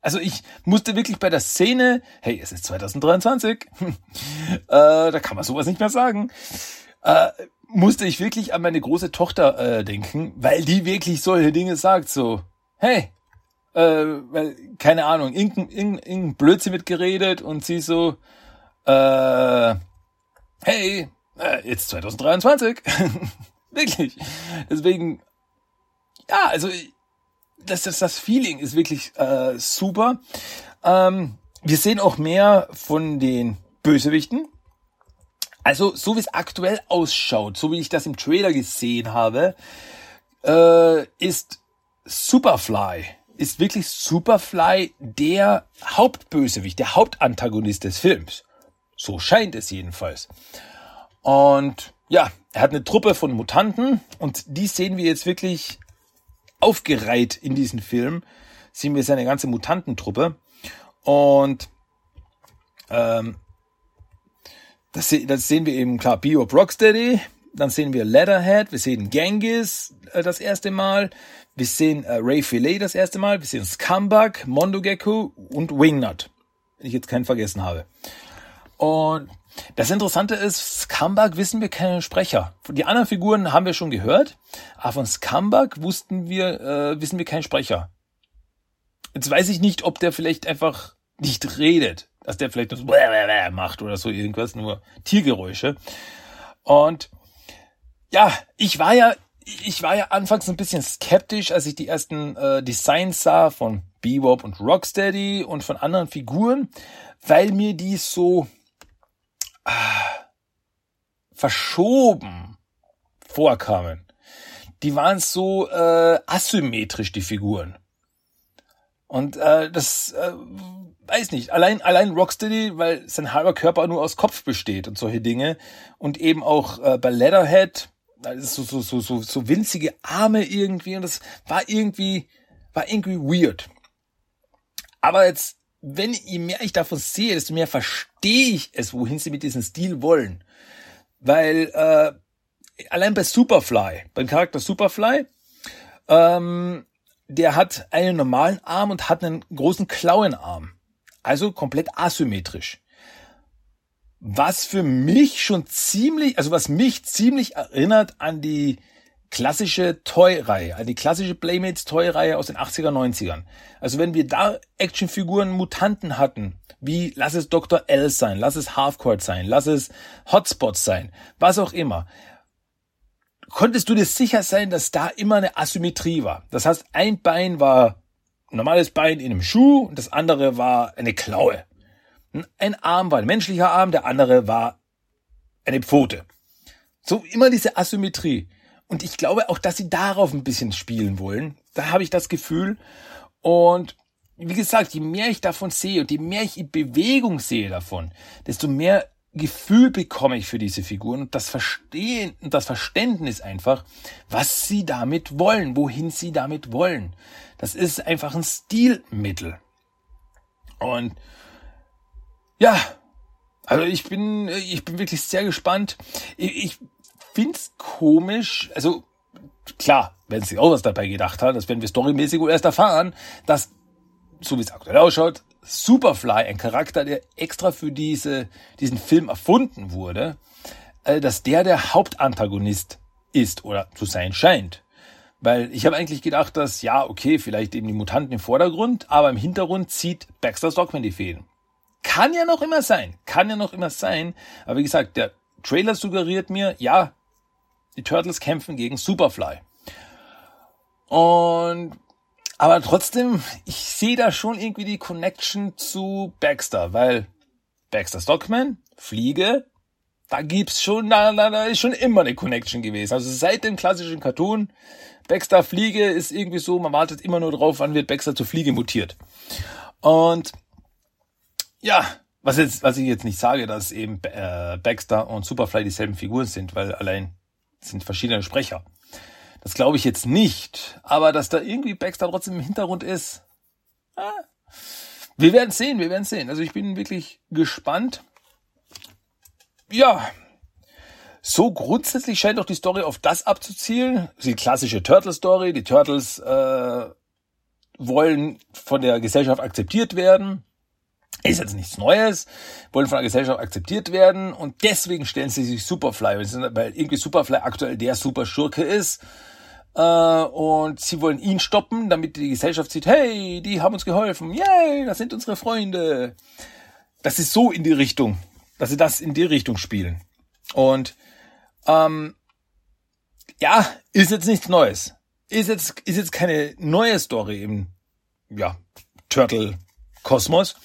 Speaker 1: Also ich musste wirklich bei der Szene, hey, es ist 2023, äh, da kann man sowas nicht mehr sagen, äh, musste ich wirklich an meine große Tochter äh, denken, weil die wirklich solche Dinge sagt, so, hey, äh, weil, keine Ahnung, irgendein, irgendein, Blödsinn wird geredet und sie so, äh, hey, äh, jetzt 2023. wirklich. Deswegen, ja, also das, das, das Feeling ist wirklich äh, super. Ähm, wir sehen auch mehr von den Bösewichten. Also, so wie es aktuell ausschaut, so wie ich das im Trailer gesehen habe, äh, ist Superfly, ist wirklich Superfly der Hauptbösewicht, der Hauptantagonist des Films. So scheint es jedenfalls. Und ja, er hat eine Truppe von Mutanten und die sehen wir jetzt wirklich aufgereiht in diesem Film. Sehen wir seine ganze Mutantentruppe. Und ähm, das, das sehen wir eben klar, Bebop Rocksteady, dann sehen wir Leatherhead, wir sehen Genghis äh, das erste Mal, wir sehen äh, Ray Filet das erste Mal, wir sehen Scumbag, Mondo Gecko und Wingnut, wenn ich jetzt keinen vergessen habe. Und das Interessante ist, Scumbag wissen wir keine Sprecher. Die anderen Figuren haben wir schon gehört, aber von Scumbag wussten wir, äh, wissen wir keinen Sprecher. Jetzt weiß ich nicht, ob der vielleicht einfach nicht redet, dass der vielleicht nur so macht oder so irgendwas, nur Tiergeräusche. Und ja, ich war ja, ich war ja anfangs ein bisschen skeptisch, als ich die ersten äh, Designs sah von Bebop und Rocksteady und von anderen Figuren, weil mir die so verschoben vorkamen. Die waren so äh, asymmetrisch, die Figuren. Und äh, das äh, weiß nicht. Allein allein Rocksteady, weil sein halber Körper nur aus Kopf besteht und solche Dinge. Und eben auch äh, bei Leatherhead, so, so, so, so, so winzige Arme irgendwie. Und das war irgendwie, war irgendwie weird. Aber jetzt wenn je mehr ich davon sehe, desto mehr verstehe ich es, wohin sie mit diesem Stil wollen. Weil äh, allein bei Superfly, beim Charakter Superfly, ähm, der hat einen normalen Arm und hat einen großen Klauenarm. Also komplett asymmetrisch. Was für mich schon ziemlich, also was mich ziemlich erinnert an die klassische Toy-Reihe, also die klassische Playmates Toy-Reihe aus den 80er, 90ern. Also wenn wir da Actionfiguren Mutanten hatten, wie lass es Dr. L sein, lass es Halfcourt sein, lass es Hotspots sein, was auch immer, konntest du dir sicher sein, dass da immer eine Asymmetrie war. Das heißt, ein Bein war ein normales Bein in einem Schuh und das andere war eine Klaue. Ein Arm war ein menschlicher Arm, der andere war eine Pfote. So immer diese Asymmetrie. Und ich glaube auch, dass sie darauf ein bisschen spielen wollen. Da habe ich das Gefühl. Und wie gesagt, je mehr ich davon sehe und je mehr ich in Bewegung sehe davon, desto mehr Gefühl bekomme ich für diese Figuren und das Verstehen und das Verständnis einfach, was sie damit wollen, wohin sie damit wollen. Das ist einfach ein Stilmittel. Und ja, also ich bin, ich bin wirklich sehr gespannt. Ich, ich find's komisch, also klar, wenn sie auch was dabei gedacht haben, das werden wir storymäßig erst erfahren, dass, so wie es aktuell ausschaut, Superfly, ein Charakter, der extra für diese, diesen Film erfunden wurde, äh, dass der der Hauptantagonist ist oder zu sein scheint. Weil ich habe eigentlich gedacht, dass, ja, okay, vielleicht eben die Mutanten im Vordergrund, aber im Hintergrund zieht Baxter Stockman die Fäden. Kann ja noch immer sein, kann ja noch immer sein, aber wie gesagt, der Trailer suggeriert mir, ja, die Turtles kämpfen gegen Superfly. Und aber trotzdem, ich sehe da schon irgendwie die Connection zu Baxter, weil Baxter Stockman, Fliege, da gibt's schon, da, da, da ist schon immer eine Connection gewesen. Also seit dem klassischen Cartoon, Baxter Fliege ist irgendwie so, man wartet immer nur drauf, wann wird Baxter zu Fliege mutiert. Und ja, was jetzt, was ich jetzt nicht sage, dass eben äh, Baxter und Superfly dieselben Figuren sind, weil allein sind verschiedene Sprecher. Das glaube ich jetzt nicht, aber dass da irgendwie Baxter trotzdem im Hintergrund ist, ah, wir werden sehen, wir werden sehen. Also ich bin wirklich gespannt. Ja, so grundsätzlich scheint doch die Story auf das abzuzielen. Die klassische Turtle-Story. Die Turtles äh, wollen von der Gesellschaft akzeptiert werden. Ist jetzt nichts Neues, wollen von der Gesellschaft akzeptiert werden und deswegen stellen sie sich Superfly, weil irgendwie Superfly aktuell der Superschurke ist äh, und sie wollen ihn stoppen, damit die Gesellschaft sieht, hey, die haben uns geholfen, yay, das sind unsere Freunde. Das ist so in die Richtung, dass sie das in die Richtung spielen. Und ähm, ja, ist jetzt nichts Neues. Ist jetzt, ist jetzt keine neue Story im ja, Turtle-Kosmos.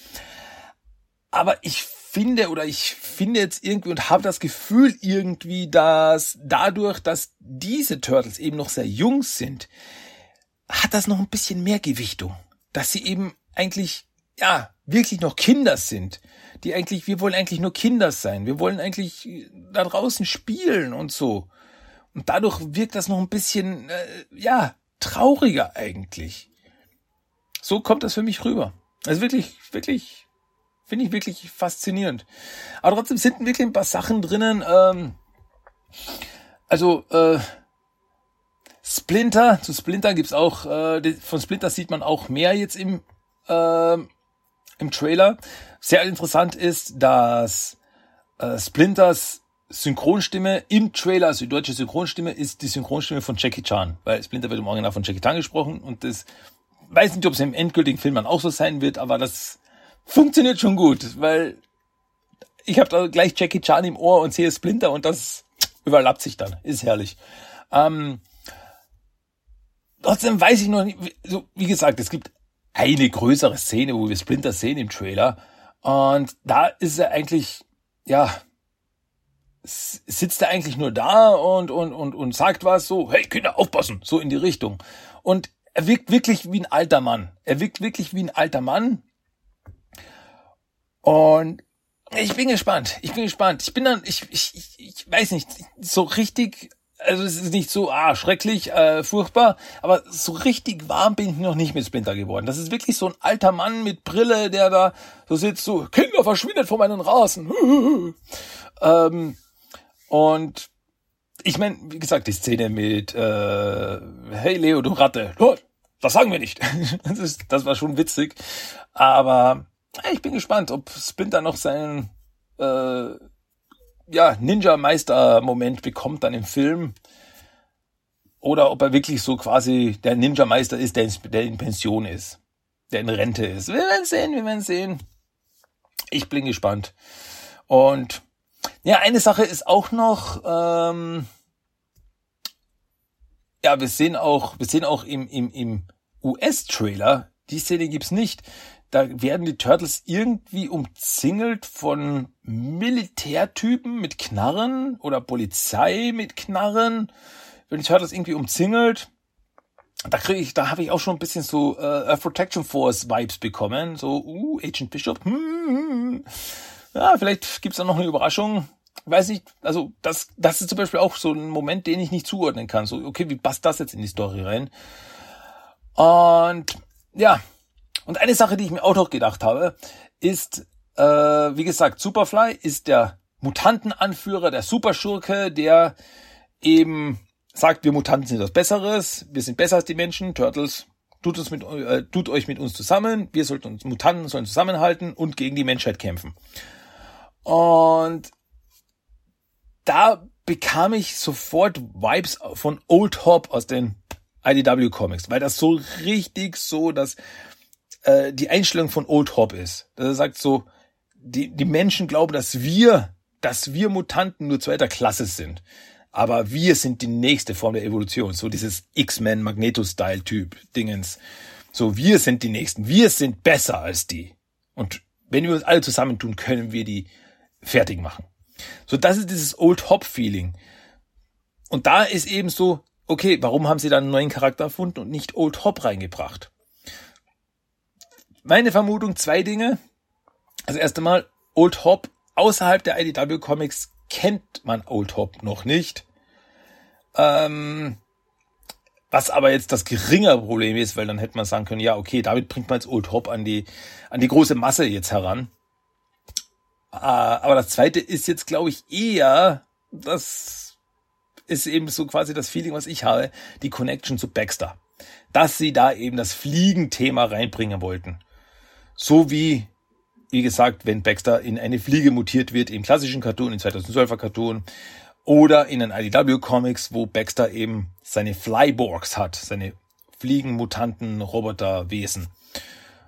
Speaker 1: Aber ich finde oder ich finde jetzt irgendwie und habe das Gefühl irgendwie, dass dadurch, dass diese Turtles eben noch sehr jung sind, hat das noch ein bisschen mehr Gewichtung. Dass sie eben eigentlich, ja, wirklich noch Kinder sind. Die eigentlich, wir wollen eigentlich nur Kinder sein. Wir wollen eigentlich da draußen spielen und so. Und dadurch wirkt das noch ein bisschen, äh, ja, trauriger eigentlich. So kommt das für mich rüber. Also wirklich, wirklich, finde ich wirklich faszinierend. Aber trotzdem sind wirklich ein paar Sachen drinnen. Ähm, also, äh, Splinter, zu Splinter gibt's auch, äh, von Splinter sieht man auch mehr jetzt im, äh, im Trailer. Sehr interessant ist, dass äh, Splinters Synchronstimme im Trailer, also die deutsche Synchronstimme, ist die Synchronstimme von Jackie Chan, weil Splinter wird im Original von Jackie Chan gesprochen und das weiß nicht, ob es im endgültigen Film dann auch so sein wird, aber das funktioniert schon gut, weil ich habe da gleich Jackie Chan im Ohr und sehe Splinter und das überlappt sich dann. Ist herrlich. Ähm, trotzdem weiß ich noch nicht, so, wie gesagt, es gibt eine größere Szene, wo wir Splinter sehen im Trailer. Und da ist er eigentlich, ja, sitzt er eigentlich nur da und, und, und, und sagt was so, hey Kinder, aufpassen, so in die Richtung. Und er wirkt wirklich wie ein alter Mann. Er wirkt wirklich wie ein alter Mann. Und ich bin gespannt. Ich bin gespannt. Ich bin dann, ich, ich, ich, ich weiß nicht, so richtig also es ist nicht so ah, schrecklich, äh, furchtbar, aber so richtig warm bin ich noch nicht mit Splinter geworden. Das ist wirklich so ein alter Mann mit Brille, der da so sitzt, so, Kinder, verschwindet vor meinen Rasen. ähm, und ich meine, wie gesagt, die Szene mit äh, Hey Leo, du Ratte, das sagen wir nicht. das, ist, das war schon witzig. Aber ich bin gespannt, ob Splinter noch seinen äh, ja, Ninja-Meister-Moment bekommt dann im Film. Oder ob er wirklich so quasi der Ninja-Meister ist, der in, der in Pension ist. Der in Rente ist. Wir werden sehen, wir werden sehen. Ich bin gespannt. Und ja, eine Sache ist auch noch, ähm, ja, wir sehen auch, wir sehen auch im, im, im US-Trailer, die Szene gibt's nicht, da werden die Turtles irgendwie umzingelt von Militärtypen mit Knarren oder Polizei mit Knarren. Wenn die Turtles irgendwie umzingelt, da kriege ich, da habe ich auch schon ein bisschen so äh, Protection Force Vibes bekommen. So, uh, Agent Bishop. Hm, hm. Ja, vielleicht gibt's da noch eine Überraschung. Weiß nicht, also das, das ist zum Beispiel auch so ein Moment, den ich nicht zuordnen kann. So, okay, wie passt das jetzt in die Story rein? Und ja, und eine Sache, die ich mir auch noch gedacht habe, ist, äh, wie gesagt, Superfly ist der Mutantenanführer, der Superschurke, der eben sagt, wir Mutanten sind was Besseres, wir sind besser als die Menschen, Turtles, tut, uns mit, äh, tut euch mit uns zusammen, wir sollten uns, Mutanten sollen zusammenhalten und gegen die Menschheit kämpfen. Und da bekam ich sofort Vibes von Old Hop aus den IDW Comics, weil das so richtig so das äh, die Einstellung von Old Hop ist. Dass er sagt so, die, die Menschen glauben, dass wir, dass wir Mutanten nur zweiter Klasse sind. Aber wir sind die nächste Form der Evolution. So dieses X-Men Magneto-Style-Typ Dingens. So, wir sind die Nächsten. Wir sind besser als die. Und wenn wir uns alle zusammentun, können wir die fertig machen. So, das ist dieses Old Hop-Feeling. Und da ist eben so, okay, warum haben sie dann einen neuen Charakter erfunden und nicht Old Hop reingebracht? Meine Vermutung, zwei Dinge. Also erst einmal, Old Hop außerhalb der IDW Comics kennt man Old Hop noch nicht. Ähm, was aber jetzt das geringere Problem ist, weil dann hätte man sagen können, ja, okay, damit bringt man jetzt Old Hop an die, an die große Masse jetzt heran. Äh, aber das zweite ist jetzt, glaube ich, eher, das ist eben so quasi das Feeling, was ich habe, die Connection zu Baxter. Dass sie da eben das Fliegenthema reinbringen wollten. So wie, wie gesagt, wenn Baxter in eine Fliege mutiert wird, im klassischen Cartoon, im 2012er Cartoon, oder in den IDW Comics, wo Baxter eben seine Flyborgs hat, seine Fliegenmutanten, Roboterwesen.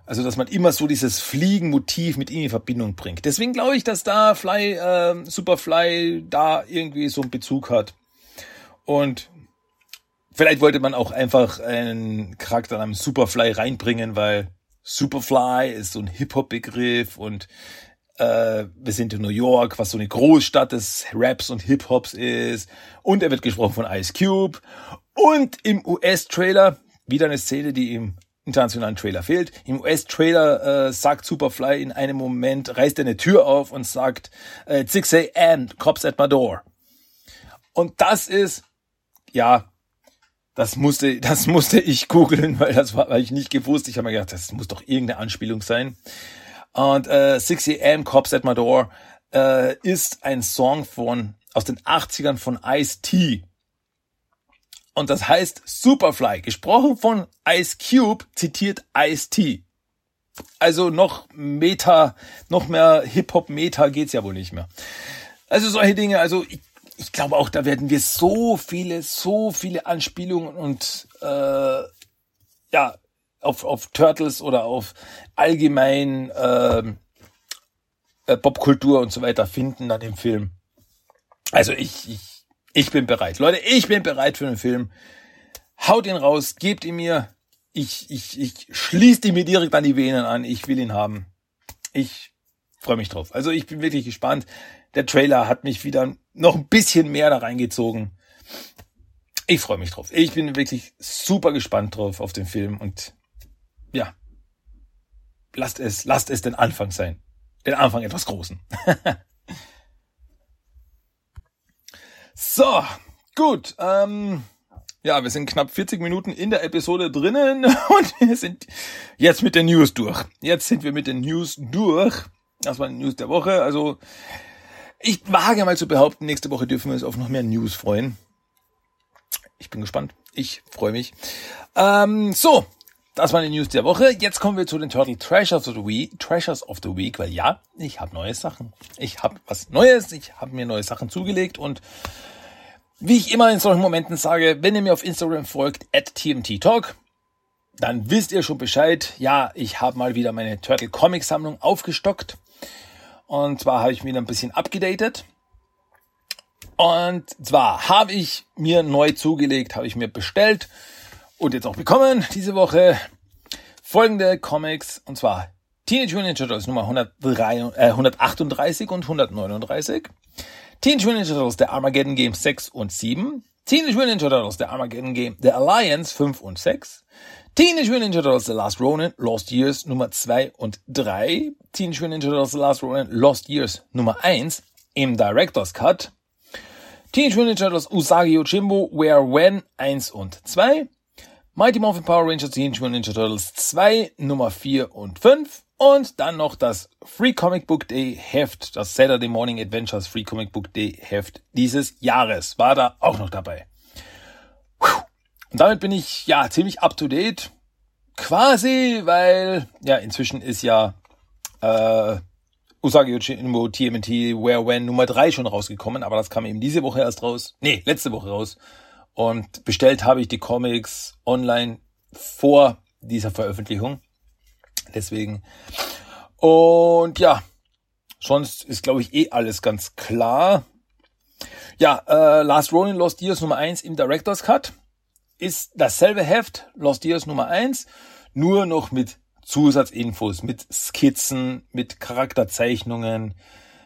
Speaker 1: Also, dass man immer so dieses Fliegenmotiv mit ihm in Verbindung bringt. Deswegen glaube ich, dass da Fly, äh, Superfly da irgendwie so einen Bezug hat. Und vielleicht wollte man auch einfach einen Charakter namens Superfly reinbringen, weil Superfly ist so ein Hip-Hop-Begriff und äh, wir sind in New York, was so eine Großstadt des Raps und Hip-Hops ist. Und er wird gesprochen von Ice Cube. Und im US-Trailer, wieder eine Szene, die im internationalen Trailer fehlt. Im US-Trailer äh, sagt Superfly in einem Moment, reißt er eine Tür auf und sagt, äh, 6 a.m., cops at my door. Und das ist, ja, das musste, das musste ich googeln, weil das war, weil ich nicht gewusst. Ich habe mir gedacht, das muss doch irgendeine Anspielung sein. Und äh, 6 a.m. Cops at My Door äh, ist ein Song von aus den 80ern von Ice-T. Und das heißt Superfly, gesprochen von Ice Cube, zitiert Ice-T. Also noch Meta, noch mehr Hip-Hop-Meta geht's ja wohl nicht mehr. Also solche Dinge, also ich, ich glaube auch, da werden wir so viele, so viele Anspielungen und äh, ja, auf, auf Turtles oder auf allgemein ähm, äh, Popkultur und so weiter finden dann im Film. Also ich, ich, ich bin bereit. Leute, ich bin bereit für den Film. Haut ihn raus, gebt ihn mir. Ich, ich, ich schließe ihn mir direkt an die Venen an. Ich will ihn haben. Ich freue mich drauf. Also ich bin wirklich gespannt. Der Trailer hat mich wieder noch ein bisschen mehr da reingezogen. Ich freue mich drauf. Ich bin wirklich super gespannt drauf auf den Film und ja, lasst es, lasst es den Anfang sein. Den Anfang etwas Großen. so, gut. Ähm, ja, wir sind knapp 40 Minuten in der Episode drinnen und wir sind jetzt mit den News durch. Jetzt sind wir mit den News durch. Das war die News der Woche. Also, ich wage mal zu behaupten, nächste Woche dürfen wir uns auf noch mehr News freuen. Ich bin gespannt. Ich freue mich. Ähm, so, das waren die News der Woche. Jetzt kommen wir zu den Turtle Treasures of the Week. Treasures of the Week, weil ja, ich habe neue Sachen. Ich habe was Neues. Ich habe mir neue Sachen zugelegt und wie ich immer in solchen Momenten sage, wenn ihr mir auf Instagram folgt, at TMT Talk, dann wisst ihr schon Bescheid. Ja, ich habe mal wieder meine Turtle Comic Sammlung aufgestockt. Und zwar habe ich mir ein bisschen abgedatet. Und zwar habe ich mir neu zugelegt, habe ich mir bestellt und jetzt auch bekommen diese Woche folgende Comics und zwar Teenage Mutant Ninja Turtles Nummer 103, äh, 138 und 139, Teenage Mutant Ninja Turtles der Armageddon Game 6 und 7, Teenage Mutant Ninja Turtles der Armageddon Game The Alliance 5 und 6, Teenage Mutant Ninja Turtles The Last Ronin Lost Years Nummer 2 und 3, Teenage Mutant Ninja Turtles The Last Ronin Lost Years Nummer 1 im Director's Cut, Teenage Mutant Ninja Turtles Usagi Yojimbo Where When 1 und 2, Mighty Morphin Power Rangers Teenage Mutant Ninja Turtles 2, Nummer 4 und 5 und dann noch das Free Comic Book Day Heft, das Saturday Morning Adventures Free Comic Book Day Heft dieses Jahres. War da auch noch dabei. Und damit bin ich ja ziemlich up to date. Quasi, weil ja inzwischen ist ja äh, Usagi Yojimbo TMNT Where When Nummer 3 schon rausgekommen, aber das kam eben diese Woche erst raus. Nee, letzte Woche raus. Und bestellt habe ich die Comics online vor dieser Veröffentlichung. Deswegen. Und ja, sonst ist, glaube ich, eh alles ganz klar. Ja, äh, Last Ronin Lost Years Nummer 1 im Director's Cut ist dasselbe Heft, Lost Years Nummer 1, nur noch mit Zusatzinfos, mit Skizzen, mit Charakterzeichnungen,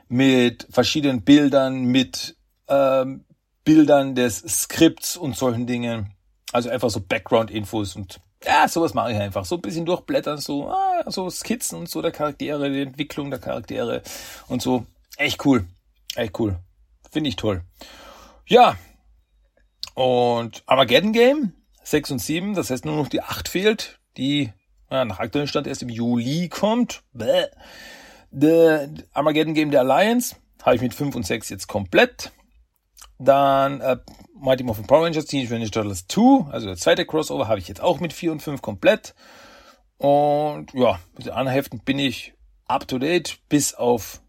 Speaker 1: mit verschiedenen Bildern, mit ähm, Bildern des Skripts und solchen Dingen. Also einfach so Background-Infos und ja, sowas mache ich einfach. So ein bisschen durchblättern, so, ah, so Skizzen und so der Charaktere, die Entwicklung der Charaktere und so. Echt cool. Echt cool. Finde ich toll. Ja. Und Armageddon Game 6 und 7, das heißt nur noch die 8 fehlt, die ja, nach aktuellem Stand erst im Juli kommt. Bäh. The Armageddon Game der Alliance habe ich mit 5 und 6 jetzt komplett. Dann äh, Mighty Morphin Power Rangers Teenage Mutant Ninja Turtles 2, also der zweite Crossover, habe ich jetzt auch mit 4 und 5 komplett. Und ja, mit den anderen Heften bin ich up to date, bis auf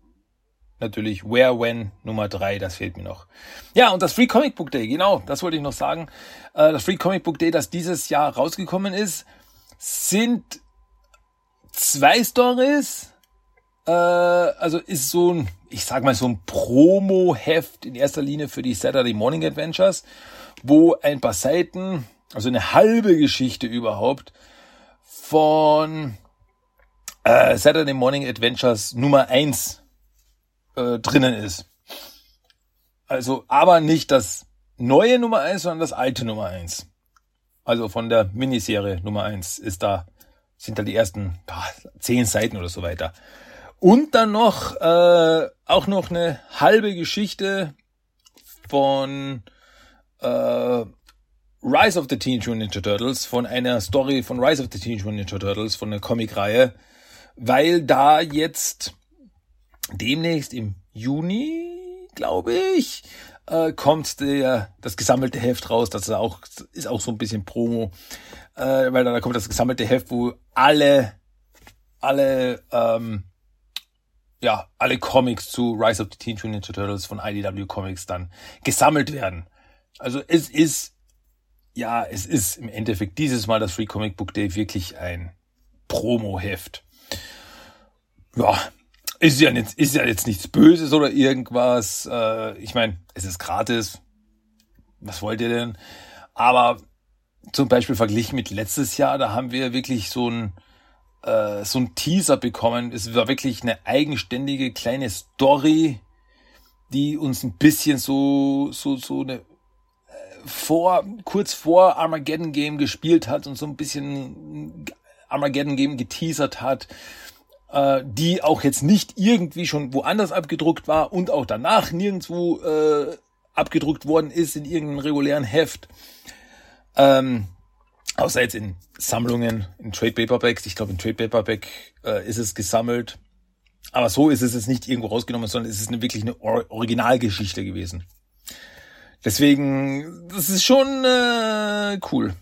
Speaker 1: natürlich Where, When Nummer 3, das fehlt mir noch. Ja, und das Free Comic Book Day, genau, das wollte ich noch sagen. Äh, das Free Comic Book Day, das dieses Jahr rausgekommen ist, sind zwei Stories. Äh, also ist so ein, ich sag mal, so ein Promo-Heft in erster Linie für die Saturday Morning Adventures, wo ein paar Seiten, also eine halbe Geschichte überhaupt, von äh, Saturday Morning Adventures Nummer eins äh, drinnen ist. Also, aber nicht das neue Nummer eins, sondern das alte Nummer eins. Also von der Miniserie Nummer eins ist da, sind da die ersten boah, zehn Seiten oder so weiter. Und dann noch äh, auch noch eine halbe Geschichte von äh, Rise of the Teenage Mutant Ninja Turtles, von einer Story von Rise of the Teenage Mutant Ninja Turtles, von der Comicreihe, weil da jetzt demnächst im Juni, glaube ich, äh, kommt der, das gesammelte Heft raus. Das ist auch, ist auch so ein bisschen Promo, äh, weil da kommt das gesammelte Heft, wo alle, alle, ähm, ja, alle Comics zu Rise of the Teenage Ninja Turtles von IDW Comics dann gesammelt werden. Also es ist ja, es ist im Endeffekt dieses Mal das Free Comic Book Day wirklich ein Promo-Heft. Ja, ist ja, nicht, ist ja jetzt nichts Böses oder irgendwas. Äh, ich meine, es ist gratis. Was wollt ihr denn? Aber zum Beispiel verglichen mit letztes Jahr, da haben wir wirklich so ein äh, so ein Teaser bekommen. Es war wirklich eine eigenständige kleine Story, die uns ein bisschen so so so eine vor, kurz vor Armageddon Game gespielt hat und so ein bisschen Armageddon Game geteasert hat, äh, die auch jetzt nicht irgendwie schon woanders abgedruckt war und auch danach nirgendwo äh, abgedruckt worden ist in irgendeinem regulären Heft. Ähm, außer jetzt in Sammlungen, in Trade Paperbacks. Ich glaube, in Trade Paperback äh, ist es gesammelt. Aber so ist es jetzt nicht irgendwo rausgenommen, sondern es ist eine, wirklich eine Or Originalgeschichte gewesen. Deswegen, das ist schon äh, cool.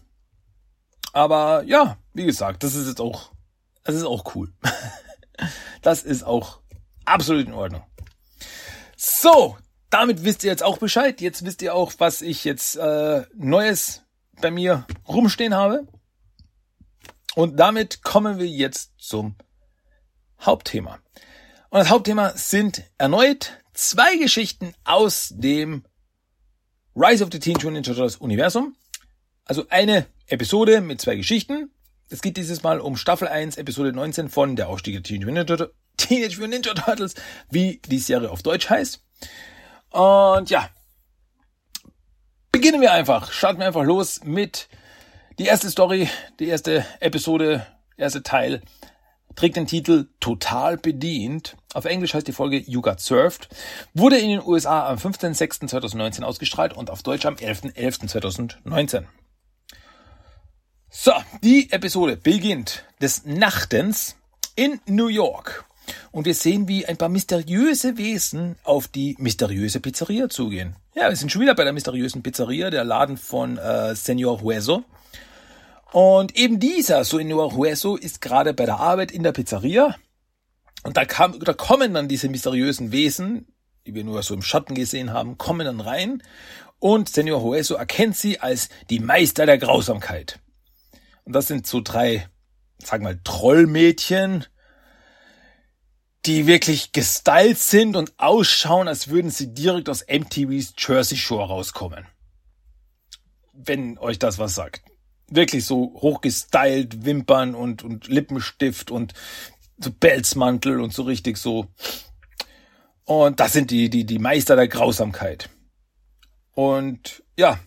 Speaker 1: Aber ja, wie gesagt, das ist jetzt auch, das ist auch cool. das ist auch absolut in Ordnung. So, damit wisst ihr jetzt auch Bescheid. Jetzt wisst ihr auch, was ich jetzt äh, Neues bei mir rumstehen habe. Und damit kommen wir jetzt zum Hauptthema. Und das Hauptthema sind erneut zwei Geschichten aus dem Rise of the Mutant Ninja Turtles Universum. Also eine Episode mit zwei Geschichten. Es geht dieses Mal um Staffel 1, Episode 19 von Der Aufstieg der Teenage Mutant Ninja, Ninja Turtles, wie die Serie auf Deutsch heißt. Und ja, beginnen wir einfach. Starten wir einfach los mit die erste Story, die erste Episode, erste Teil trägt den Titel Total bedient. Auf Englisch heißt die Folge You Got Served. Wurde in den USA am 15.06.2019 ausgestrahlt und auf Deutsch am 11.11.2019. So, die Episode beginnt des Nachtens in New York. Und wir sehen, wie ein paar mysteriöse Wesen auf die mysteriöse Pizzeria zugehen. Ja, wir sind schon wieder bei der mysteriösen Pizzeria, der Laden von äh, Senor Hueso. Und eben dieser Senor Hueso ist gerade bei der Arbeit in der Pizzeria. Und da, kam, da kommen dann diese mysteriösen Wesen, die wir nur so im Schatten gesehen haben, kommen dann rein. Und Senor Hueso erkennt sie als die Meister der Grausamkeit. Und das sind so drei, sag mal, Trollmädchen, die wirklich gestylt sind und ausschauen, als würden sie direkt aus MTVs Jersey Shore rauskommen. Wenn euch das was sagt wirklich so hochgestylt, Wimpern und, und Lippenstift und so Pelzmantel und so richtig so. Und das sind die, die, die Meister der Grausamkeit. Und ja,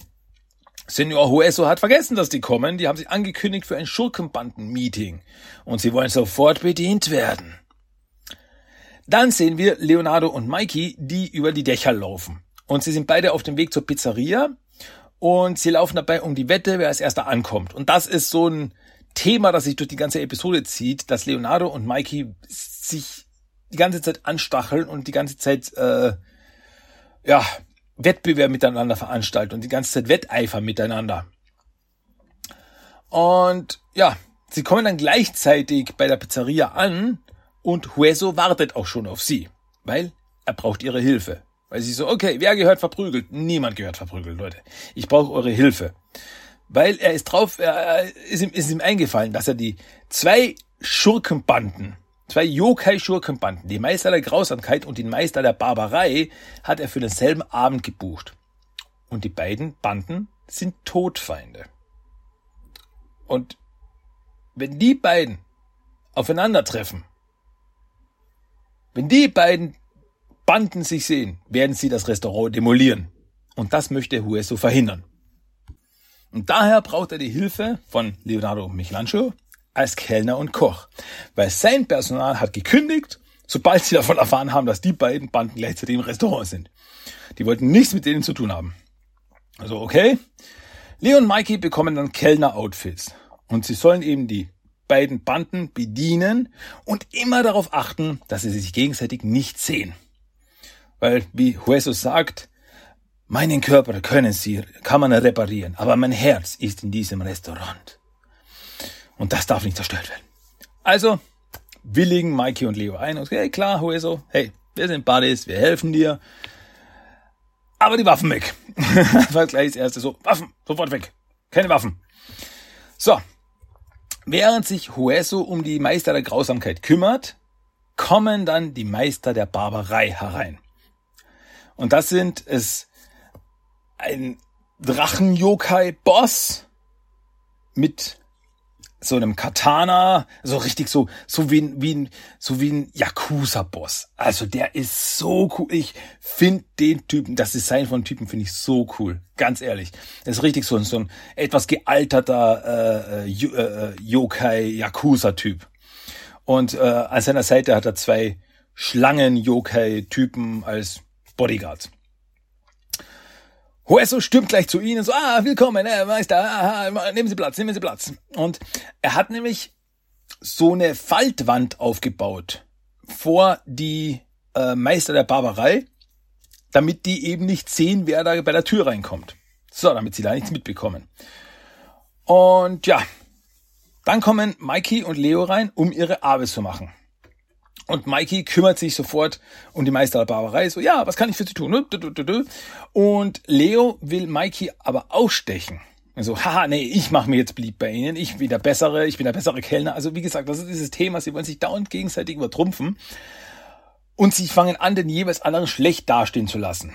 Speaker 1: Senior Hueso hat vergessen, dass die kommen. Die haben sich angekündigt für ein Schurkenbanden-Meeting. Und sie wollen sofort bedient werden. Dann sehen wir Leonardo und Mikey, die über die Dächer laufen. Und sie sind beide auf dem Weg zur Pizzeria. Und sie laufen dabei um die Wette, wer als erster ankommt. Und das ist so ein Thema, das sich durch die ganze Episode zieht, dass Leonardo und Mikey sich die ganze Zeit anstacheln und die ganze Zeit äh, ja Wettbewerb miteinander veranstalten und die ganze Zeit Wetteifer miteinander. Und ja, sie kommen dann gleichzeitig bei der Pizzeria an und Hueso wartet auch schon auf sie, weil er braucht ihre Hilfe. Weil sie so, okay, wer gehört verprügelt? Niemand gehört verprügelt, Leute. Ich brauche eure Hilfe. Weil er ist drauf, er ist ihm, ist ihm eingefallen, dass er die zwei Schurkenbanden Zwei Yokai-Schurkenbanden, die Meister der Grausamkeit und den Meister der Barbarei, hat er für denselben Abend gebucht. Und die beiden Banden sind Todfeinde. Und wenn die beiden aufeinandertreffen, wenn die beiden Banden sich sehen, werden sie das Restaurant demolieren. Und das möchte Hueso verhindern. Und daher braucht er die Hilfe von Leonardo Michelangelo als Kellner und Koch, weil sein Personal hat gekündigt, sobald sie davon erfahren haben, dass die beiden Banden gleichzeitig im Restaurant sind. Die wollten nichts mit denen zu tun haben. Also okay. Leo und Mikey bekommen dann Kellner-Outfits und sie sollen eben die beiden Banden bedienen und immer darauf achten, dass sie sich gegenseitig nicht sehen. Weil, wie Hueso sagt, meinen Körper können sie, kann man reparieren, aber mein Herz ist in diesem Restaurant. Und das darf nicht zerstört werden. Also willigen Mikey und Leo ein und sagen, hey klar, Hueso, hey, wir sind Buddies, wir helfen dir. Aber die Waffen weg. das war gleich das erste so, Waffen, sofort weg. Keine Waffen. So. Während sich Hueso um die Meister der Grausamkeit kümmert, kommen dann die Meister der Barbarei herein. Und das sind es ein Drachen-Yokai-Boss mit so einem Katana, so richtig so, so wie ein, wie ein, so wie ein Yakuza-Boss. Also der ist so cool. Ich finde den Typen, das Design von Typen finde ich so cool. Ganz ehrlich. Das ist richtig so ein, so ein etwas gealterter äh, äh, äh Yokai-Yakuza-Typ. Und äh, an seiner Seite hat er zwei Schlangen-Yokai-Typen als Bodyguards. Hueso stürmt gleich zu ihnen so, ah, willkommen, Herr Meister, ah, nehmen Sie Platz, nehmen Sie Platz. Und er hat nämlich so eine Faltwand aufgebaut vor die äh, Meister der Barbarei, damit die eben nicht sehen, wer da bei der Tür reinkommt. So, damit sie da nichts mitbekommen. Und ja, dann kommen Mikey und Leo rein, um ihre Arbeit zu machen. Und Mikey kümmert sich sofort um die Meister der Barbarei. So, ja, was kann ich für Sie tun? Und Leo will Mikey aber ausstechen. Also, haha, nee, ich mache mir jetzt blieb bei Ihnen. Ich bin der bessere, ich bin der bessere Kellner. Also, wie gesagt, das ist dieses Thema. Sie wollen sich dauernd gegenseitig übertrumpfen. Und sie fangen an, den jeweils anderen schlecht dastehen zu lassen.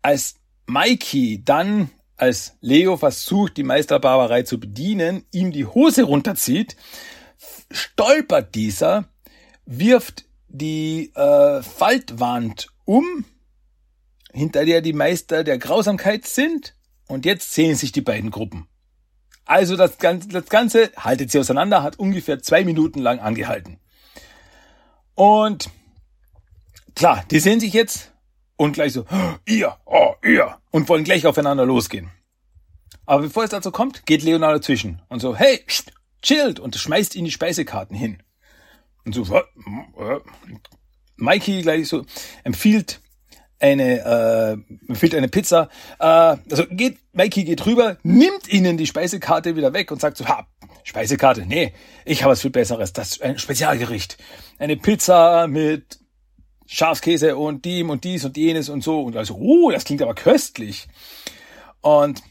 Speaker 1: Als Mikey dann, als Leo versucht, die Meister der Barbarei zu bedienen, ihm die Hose runterzieht, stolpert dieser wirft die äh, Faltwand um, hinter der die Meister der Grausamkeit sind, und jetzt sehen sich die beiden Gruppen. Also das Ganze, das Ganze haltet sie auseinander, hat ungefähr zwei Minuten lang angehalten. Und klar, die sehen sich jetzt und gleich so, oh, ihr, oh, ihr, und wollen gleich aufeinander losgehen. Aber bevor es dazu kommt, geht Leonardo zwischen und so, hey, chillt und schmeißt ihnen die Speisekarten hin. Und so, Mikey gleich so empfiehlt eine, äh, empfiehlt eine Pizza. Äh, also geht, Mikey geht rüber, nimmt ihnen die Speisekarte wieder weg und sagt so, ha, Speisekarte, nee, ich habe was viel Besseres, das ist ein Spezialgericht. Eine Pizza mit Schafskäse und dem und dies und jenes und so. Und also, oh, das klingt aber köstlich. Und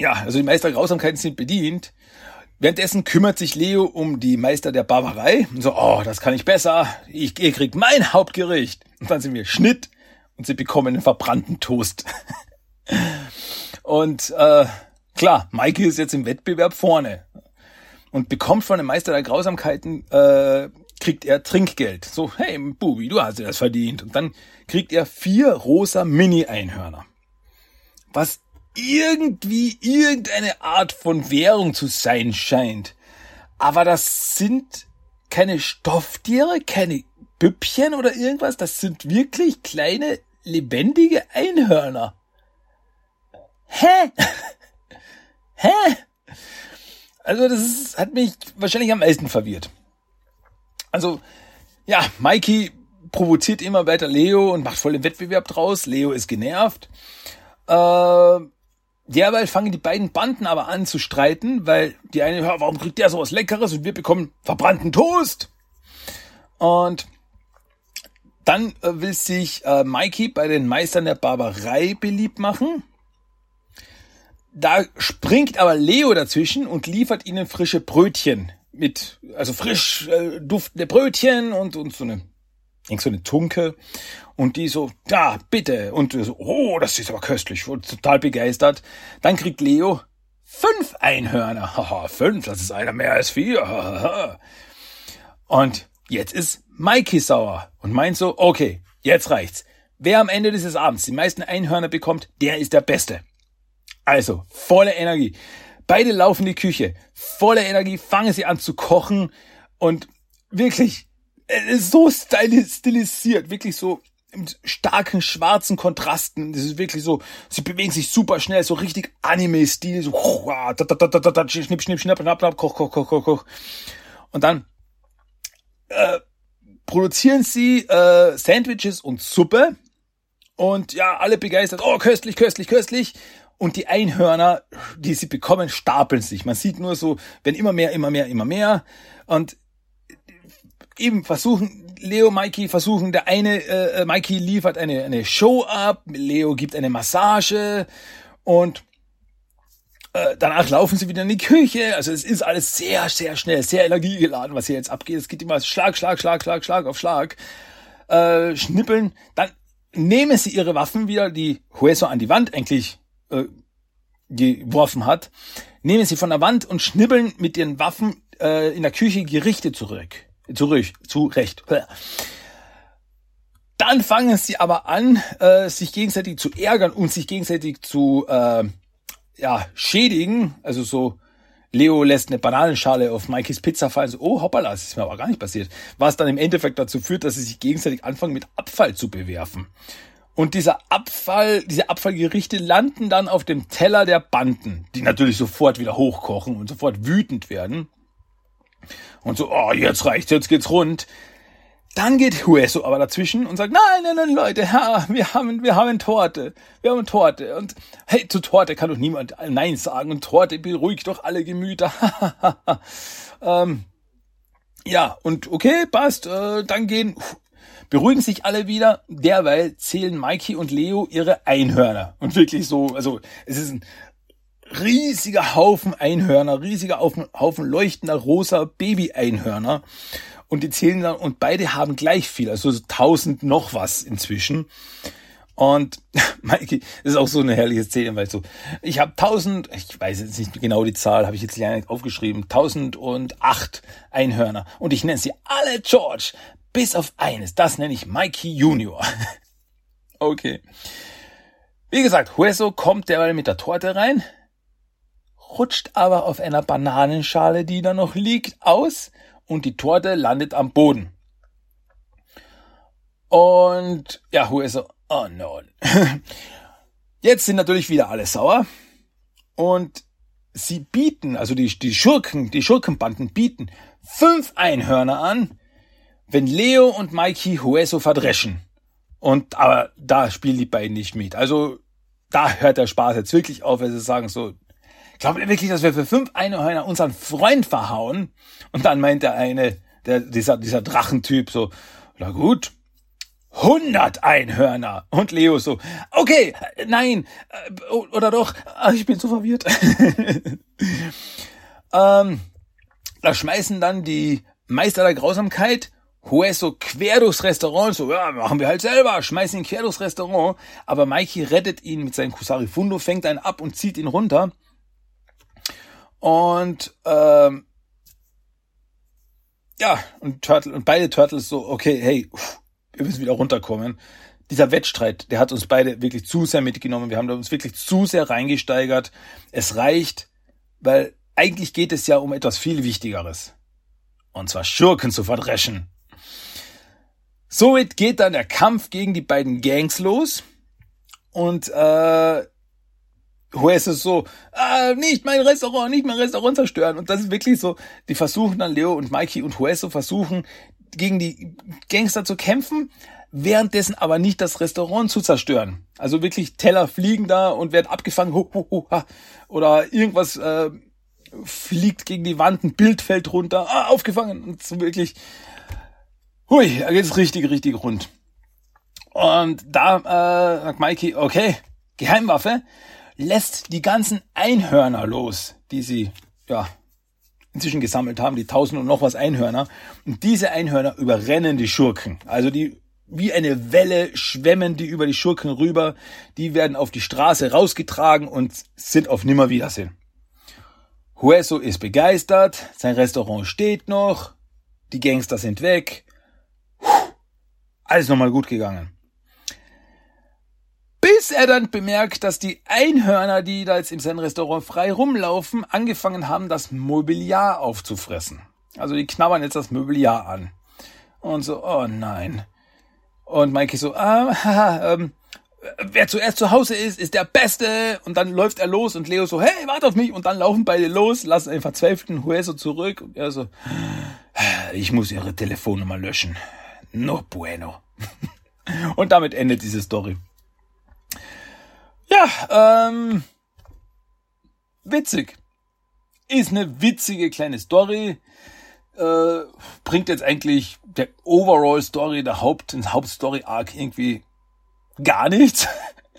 Speaker 1: ja, also die Meister Grausamkeiten sind bedient. Währenddessen kümmert sich Leo um die Meister der Barbarei. Und so, oh, das kann ich besser. Ich, ihr kriegt mein Hauptgericht. Und dann sind wir Schnitt und sie bekommen einen verbrannten Toast. und äh, klar, Mikey ist jetzt im Wettbewerb vorne und bekommt von dem Meister der Grausamkeiten äh, kriegt er Trinkgeld. So, hey, Bubi, du hast dir das verdient. Und dann kriegt er vier rosa Mini-Einhörner. Was irgendwie irgendeine Art von Währung zu sein scheint. Aber das sind keine Stofftiere, keine Büppchen oder irgendwas, das sind wirklich kleine lebendige Einhörner. Hä? Hä? Also das ist, hat mich wahrscheinlich am meisten verwirrt. Also, ja, Mikey provoziert immer weiter Leo und macht voll den Wettbewerb draus. Leo ist genervt. Äh, derweil fangen die beiden Banden aber an zu streiten, weil die eine, hör, warum kriegt der so was Leckeres und wir bekommen verbrannten Toast? Und dann äh, will sich äh, Mikey bei den Meistern der Barbarei beliebt machen. Da springt aber Leo dazwischen und liefert ihnen frische Brötchen mit, also frisch äh, duftende Brötchen und, und so eine, so eine Tunke. Und die so, ja, bitte. Und so, oh, das ist aber köstlich. Und total begeistert. Dann kriegt Leo fünf Einhörner. Haha, fünf, das ist einer mehr als vier. Und jetzt ist Mikey sauer und meint so, okay, jetzt reicht's. Wer am Ende dieses Abends die meisten Einhörner bekommt, der ist der Beste. Also, volle Energie. Beide laufen in die Küche. Volle Energie, fangen sie an zu kochen und wirklich, so stilisiert, wirklich so mit starken schwarzen Kontrasten. Das ist wirklich so, sie bewegen sich super schnell, so richtig Anime-Stil, so schnipp, schnipp, schnapp, schnapp, schnapp, koch, koch, koch, koch, koch. Und dann äh, produzieren sie äh, Sandwiches und Suppe und ja, alle begeistert, oh, köstlich, köstlich, köstlich und die Einhörner, die sie bekommen, stapeln sich. Man sieht nur so, wenn immer mehr, immer mehr, immer mehr. Und eben versuchen, Leo, Mikey versuchen, der eine, äh, Mikey liefert eine, eine Show ab, Leo gibt eine Massage und äh, danach laufen sie wieder in die Küche. Also es ist alles sehr, sehr schnell, sehr energiegeladen, was hier jetzt abgeht. Es geht immer Schlag, Schlag, Schlag, Schlag, Schlag auf Schlag. Äh, schnippeln. Dann nehmen sie ihre Waffen wieder, die Hueso an die Wand eigentlich äh, geworfen hat, nehmen sie von der Wand und schnibbeln mit ihren Waffen äh, in der Küche Gerichte zurück. Zurück, zurecht. Dann fangen sie aber an, äh, sich gegenseitig zu ärgern und sich gegenseitig zu äh, ja, schädigen. Also so, Leo lässt eine Bananenschale auf Mikeys Pizza fallen. So, oh, hoppala, das ist mir aber gar nicht passiert. Was dann im Endeffekt dazu führt, dass sie sich gegenseitig anfangen, mit Abfall zu bewerfen. Und dieser Abfall, diese Abfallgerichte landen dann auf dem Teller der Banden, die natürlich sofort wieder hochkochen und sofort wütend werden. Und so, oh, jetzt reicht's, jetzt geht's rund. Dann geht Hueso aber dazwischen und sagt, nein, nein, nein, Leute, ja, wir haben, wir haben Torte. Wir haben Torte. Und hey, zu Torte kann doch niemand Nein sagen. Und Torte beruhigt doch alle Gemüter. ähm, ja, und okay, passt. Äh, dann gehen beruhigen sich alle wieder. Derweil zählen Mikey und Leo ihre Einhörner. Und wirklich so, also es ist ein riesiger Haufen Einhörner, riesiger Haufen, leuchtender rosa Baby-Einhörner. Und die zählen dann, und beide haben gleich viel, also tausend noch was inzwischen. Und Mikey, das ist auch so eine herrliche Szene, weil so, ich habe tausend, ich weiß jetzt nicht genau die Zahl, habe ich jetzt leider nicht aufgeschrieben, tausend und acht Einhörner. Und ich nenne sie alle George. Bis auf eines, das nenne ich Mikey Junior. okay. Wie gesagt, Hueso kommt derweil mit der Torte rein, rutscht aber auf einer Bananenschale, die da noch liegt, aus und die Torte landet am Boden. Und ja, Hueso, oh no. Jetzt sind natürlich wieder alle sauer und sie bieten, also die, die Schurken, die Schurkenbanden bieten fünf Einhörner an, wenn Leo und Mikey Hueso verdreschen. Und aber da spielen die beiden nicht mit. Also da hört der Spaß jetzt wirklich auf, wenn sie sagen so, glaubt ihr wirklich, dass wir für fünf Einhörner unseren Freund verhauen? Und dann meint der eine, der, dieser, dieser Drachentyp so, na gut, 100 Einhörner. Und Leo so, okay, nein, äh, oder doch, ich bin so verwirrt. ähm, da schmeißen dann die Meister der Grausamkeit Hueso quer durchs Restaurant, so, ja, machen wir halt selber, schmeißen ihn quer durchs Restaurant. Aber Mikey rettet ihn mit seinem Kusari Fundo, fängt einen ab und zieht ihn runter. Und, ähm, ja, und Turtle, und beide Turtles so, okay, hey, wir müssen wieder runterkommen. dieser Wettstreit, der hat uns beide wirklich zu sehr mitgenommen. Wir haben uns wirklich zu sehr reingesteigert. Es reicht, weil eigentlich geht es ja um etwas viel Wichtigeres. Und zwar Schurken zu verdreschen. Somit geht dann der Kampf gegen die beiden Gangs los. Und äh, Hueso so, ah, nicht mein Restaurant, nicht mein Restaurant zerstören. Und das ist wirklich so, die versuchen dann, Leo und Mikey und Hueso versuchen, gegen die Gangster zu kämpfen, währenddessen aber nicht das Restaurant zu zerstören. Also wirklich Teller fliegen da und werden abgefangen, hu, hu, hu, ha. oder irgendwas äh, fliegt gegen die Wand, ein Bild fällt runter, ah, aufgefangen. Und so wirklich, hui, da geht's richtig, richtig rund. Und da äh, sagt Mikey, okay, Geheimwaffe, lässt die ganzen Einhörner los, die sie, ja, inzwischen gesammelt haben, die tausend und noch was Einhörner. Und diese Einhörner überrennen die Schurken. Also die wie eine Welle schwemmen die über die Schurken rüber. Die werden auf die Straße rausgetragen und sind auf Nimmerwiedersehen. Hueso ist begeistert, sein Restaurant steht noch, die Gangster sind weg. Alles nochmal gut gegangen. Bis er dann bemerkt, dass die Einhörner, die da jetzt in seinem Restaurant frei rumlaufen, angefangen haben, das Mobiliar aufzufressen. Also die knabbern jetzt das Mobiliar an. Und so, oh nein. Und Mikey so, ah, haha, ähm, wer zuerst zu Hause ist, ist der Beste. Und dann läuft er los und Leo so, hey, warte auf mich. Und dann laufen beide los, lassen den verzweifelten Hueso zurück. Und er so, ich muss ihre Telefonnummer löschen. No bueno. und damit endet diese Story. Ja, ähm, witzig. Ist eine witzige kleine Story. Äh, bringt jetzt eigentlich der Overall Story, der Haupt, den Hauptstory Arc irgendwie gar nichts.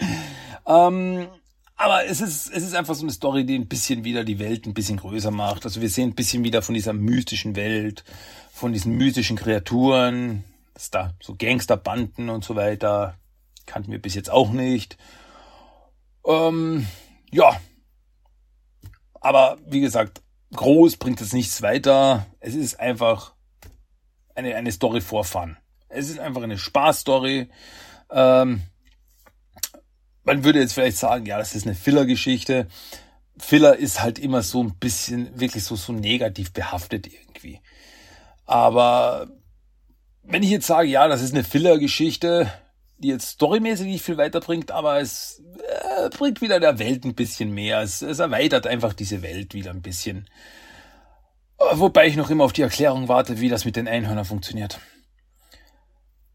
Speaker 1: ähm, aber es ist, es ist einfach so eine Story, die ein bisschen wieder die Welt ein bisschen größer macht. Also wir sehen ein bisschen wieder von dieser mystischen Welt, von diesen mystischen Kreaturen, dass da so Gangsterbanden und so weiter, kannten wir bis jetzt auch nicht. Ähm, ja. Aber wie gesagt, groß bringt es nichts weiter. Es ist einfach eine, eine Story for Fun. Es ist einfach eine Spaßstory. Ähm, man würde jetzt vielleicht sagen, ja, das ist eine Filler-Geschichte. Filler ist halt immer so ein bisschen wirklich so, so negativ behaftet irgendwie. Aber wenn ich jetzt sage, ja, das ist eine Filler-Geschichte, die jetzt storymäßig nicht viel weiterbringt, aber es äh, bringt wieder der Welt ein bisschen mehr. Es, es erweitert einfach diese Welt wieder ein bisschen. Äh, wobei ich noch immer auf die Erklärung warte, wie das mit den Einhörnern funktioniert.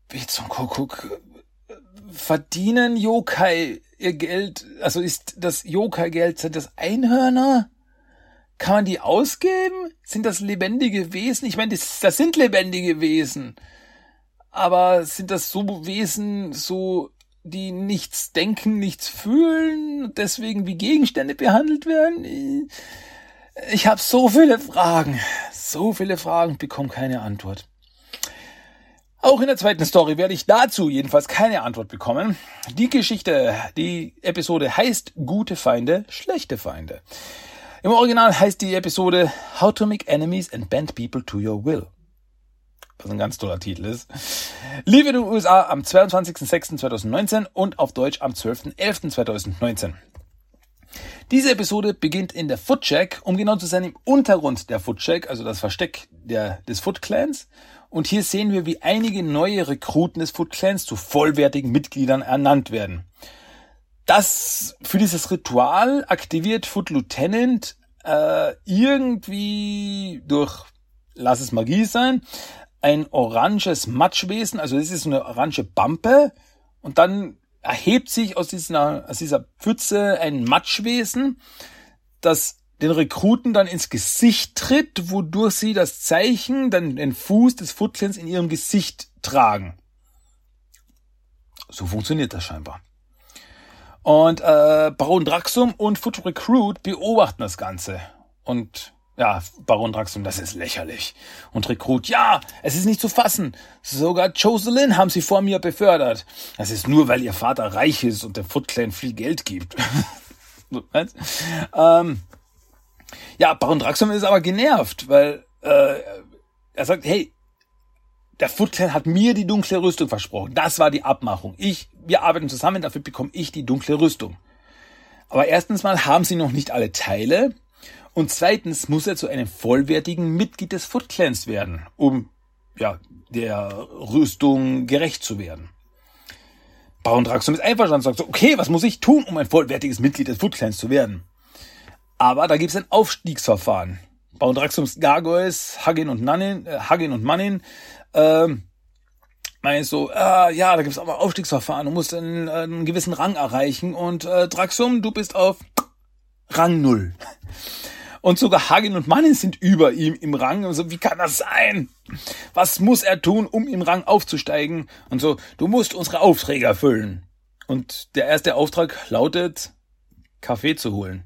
Speaker 1: Wie zum Kuckuck. Verdienen Yokai ihr Geld, also ist das Yokai-Geld, sind das Einhörner? Kann man die ausgeben? Sind das lebendige Wesen? Ich meine, das, das sind lebendige Wesen aber sind das so Wesen, so die nichts denken, nichts fühlen, deswegen wie Gegenstände behandelt werden? Ich habe so viele Fragen, so viele Fragen, bekomme keine Antwort. Auch in der zweiten Story werde ich dazu jedenfalls keine Antwort bekommen. Die Geschichte, die Episode heißt Gute Feinde, schlechte Feinde. Im Original heißt die Episode How to Make Enemies and Bend People to Your Will was ein ganz toller Titel ist, lief in den USA am 22.06.2019 und auf Deutsch am 12.11.2019. Diese Episode beginnt in der Foot Check, um genau zu sein im Untergrund der Foot Check, also das Versteck der, des Foot Clans. Und hier sehen wir, wie einige neue Rekruten des Foot Clans zu vollwertigen Mitgliedern ernannt werden. Das für dieses Ritual aktiviert Foot Lieutenant äh, irgendwie durch, lass es Magie sein, ein oranges Matschwesen, also das ist eine orange Bampe und dann erhebt sich aus dieser, aus dieser Pfütze ein Matschwesen, das den Rekruten dann ins Gesicht tritt, wodurch sie das Zeichen, dann den Fuß des Footclans in ihrem Gesicht tragen. So funktioniert das scheinbar. Und äh, Baron Draxum und Foot Recruit beobachten das Ganze und ja, Baron Draxum, das ist lächerlich. Und Rekrut, ja, es ist nicht zu fassen. Sogar Jocelyn haben sie vor mir befördert. Das ist nur, weil ihr Vater reich ist und der Foot Clan viel Geld gibt. ähm, ja, Baron Draxum ist aber genervt, weil äh, er sagt, hey, der Foot Clan hat mir die dunkle Rüstung versprochen. Das war die Abmachung. Ich, wir arbeiten zusammen, dafür bekomme ich die dunkle Rüstung. Aber erstens mal haben sie noch nicht alle Teile und zweitens muss er zu einem vollwertigen Mitglied des Foot Clans werden, um ja, der Rüstung gerecht zu werden. Baron Draxum ist einverstanden und sagt so, okay, was muss ich tun, um ein vollwertiges Mitglied des Foot Clans zu werden? Aber da gibt es ein Aufstiegsverfahren. Baron Draxums Gargoyles, Hagin und Nannin, äh, Hagin und Mannin, ähm, meint so, äh, ja, da gibt es aber Aufstiegsverfahren, du musst einen, äh, einen gewissen Rang erreichen und äh, Draxum, du bist auf Rang null. Und sogar Hagin und Mannin sind über ihm im Rang. Und so, wie kann das sein? Was muss er tun, um im Rang aufzusteigen? Und so, du musst unsere Aufträge erfüllen. Und der erste Auftrag lautet, Kaffee zu holen.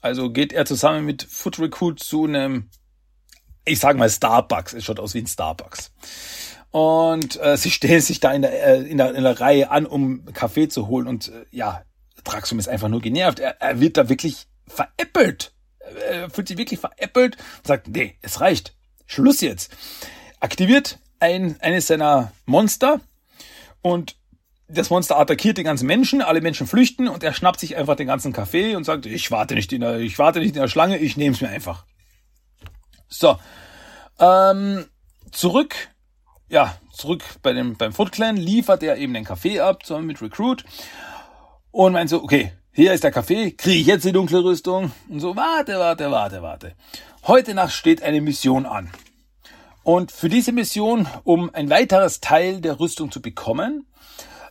Speaker 1: Also geht er zusammen mit Foot Recruit zu einem, ich sag mal Starbucks. Es schaut aus wie ein Starbucks. Und äh, sie stellen sich da in der, äh, in, der, in der Reihe an, um Kaffee zu holen. Und äh, ja, Draxum ist einfach nur genervt. Er, er wird da wirklich veräppelt äh, fühlt sich wirklich veräppelt und sagt, nee, es reicht. Schluss jetzt. Aktiviert ein, eines seiner Monster und das Monster attackiert die ganzen Menschen, alle Menschen flüchten und er schnappt sich einfach den ganzen Kaffee und sagt, ich warte nicht in der, ich warte nicht in der Schlange, ich nehme es mir einfach. So. Ähm, zurück, ja, zurück bei dem, beim Foot Clan liefert er eben den Kaffee ab, zusammen mit Recruit und meint so, okay, hier ist der Kaffee, kriege ich jetzt die dunkle Rüstung? Und so, warte, warte, warte, warte. Heute Nacht steht eine Mission an. Und für diese Mission, um ein weiteres Teil der Rüstung zu bekommen,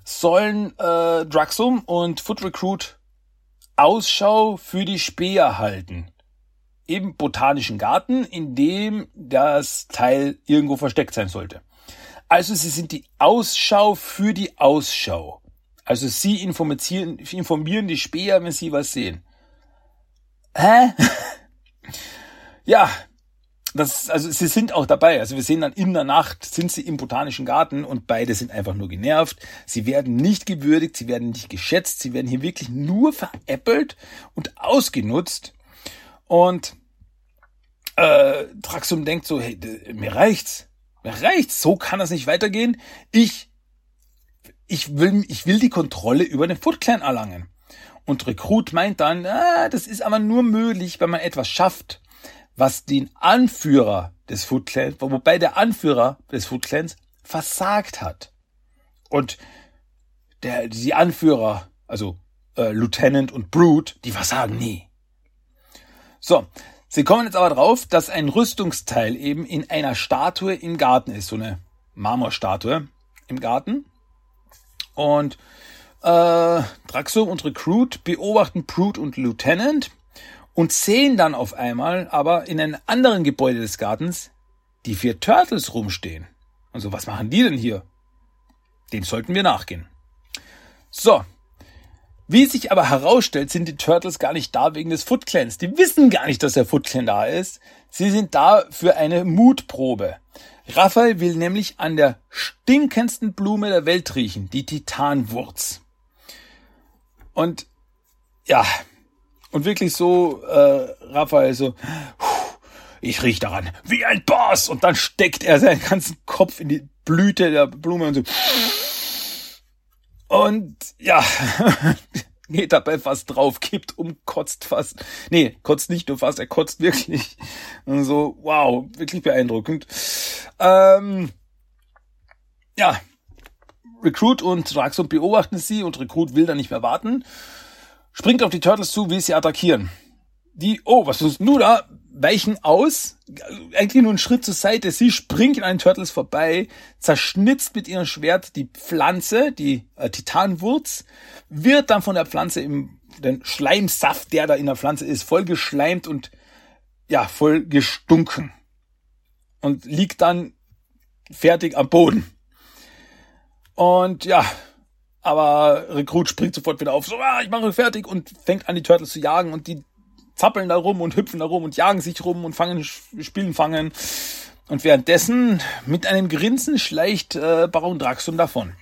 Speaker 1: sollen äh, Draxum und Foot Recruit Ausschau für die Speer halten. Im botanischen Garten, in dem das Teil irgendwo versteckt sein sollte. Also sie sind die Ausschau für die Ausschau. Also sie informieren, informieren die Späher, wenn sie was sehen. Hä? ja, das, also sie sind auch dabei. Also wir sehen dann in der Nacht sind sie im botanischen Garten und beide sind einfach nur genervt. Sie werden nicht gewürdigt, sie werden nicht geschätzt, sie werden hier wirklich nur veräppelt und ausgenutzt. Und äh, Traxum denkt so, hey, mir reicht's. Mir reicht's. So kann das nicht weitergehen. Ich ich will, ich will die Kontrolle über den Foot Clan erlangen. Und Rekrut meint dann, ah, das ist aber nur möglich, wenn man etwas schafft, was den Anführer des Foot Clans, wobei der Anführer des Foot Clans versagt hat. Und der, die Anführer, also äh, Lieutenant und Brute, die versagen nie. So, sie kommen jetzt aber drauf, dass ein Rüstungsteil eben in einer Statue im Garten ist, so eine Marmorstatue im Garten. Und äh, Draxum und Recruit beobachten Brute und Lieutenant und sehen dann auf einmal aber in einem anderen Gebäude des Gartens die vier Turtles rumstehen. Also was machen die denn hier? Dem sollten wir nachgehen. So. Wie sich aber herausstellt, sind die Turtles gar nicht da wegen des Foot Clans. Die wissen gar nicht, dass der Foot Clan da ist. Sie sind da für eine Mutprobe. Raphael will nämlich an der stinkendsten Blume der Welt riechen, die Titanwurz. Und ja, und wirklich so, äh, Raphael so, ich riech daran wie ein Boss. Und dann steckt er seinen ganzen Kopf in die Blüte der Blume und so. Und ja, geht dabei fast drauf, kippt um, kotzt fast. Nee, kotzt nicht nur fast, er kotzt wirklich. Und so, wow, wirklich beeindruckend. Ähm, ja, Recruit und Draxum beobachten sie und Recruit will dann nicht mehr warten. Springt auf die Turtles zu, will sie attackieren. Die, oh, was ist du da? Weichen aus, eigentlich nur einen Schritt zur Seite. Sie springt an den Turtles vorbei, zerschnitzt mit ihrem Schwert die Pflanze, die äh, Titanwurz, wird dann von der Pflanze im den Schleimsaft, der da in der Pflanze ist, voll geschleimt und ja, voll gestunken. Und liegt dann fertig am Boden. Und ja, aber Rekrut springt sofort wieder auf, so, ah, ich mache fertig und fängt an, die Turtles zu jagen und die zappeln da rum und hüpfen da rum und jagen sich rum und fangen, spielen fangen. Und währenddessen mit einem Grinsen schleicht äh, Baron Draxum davon.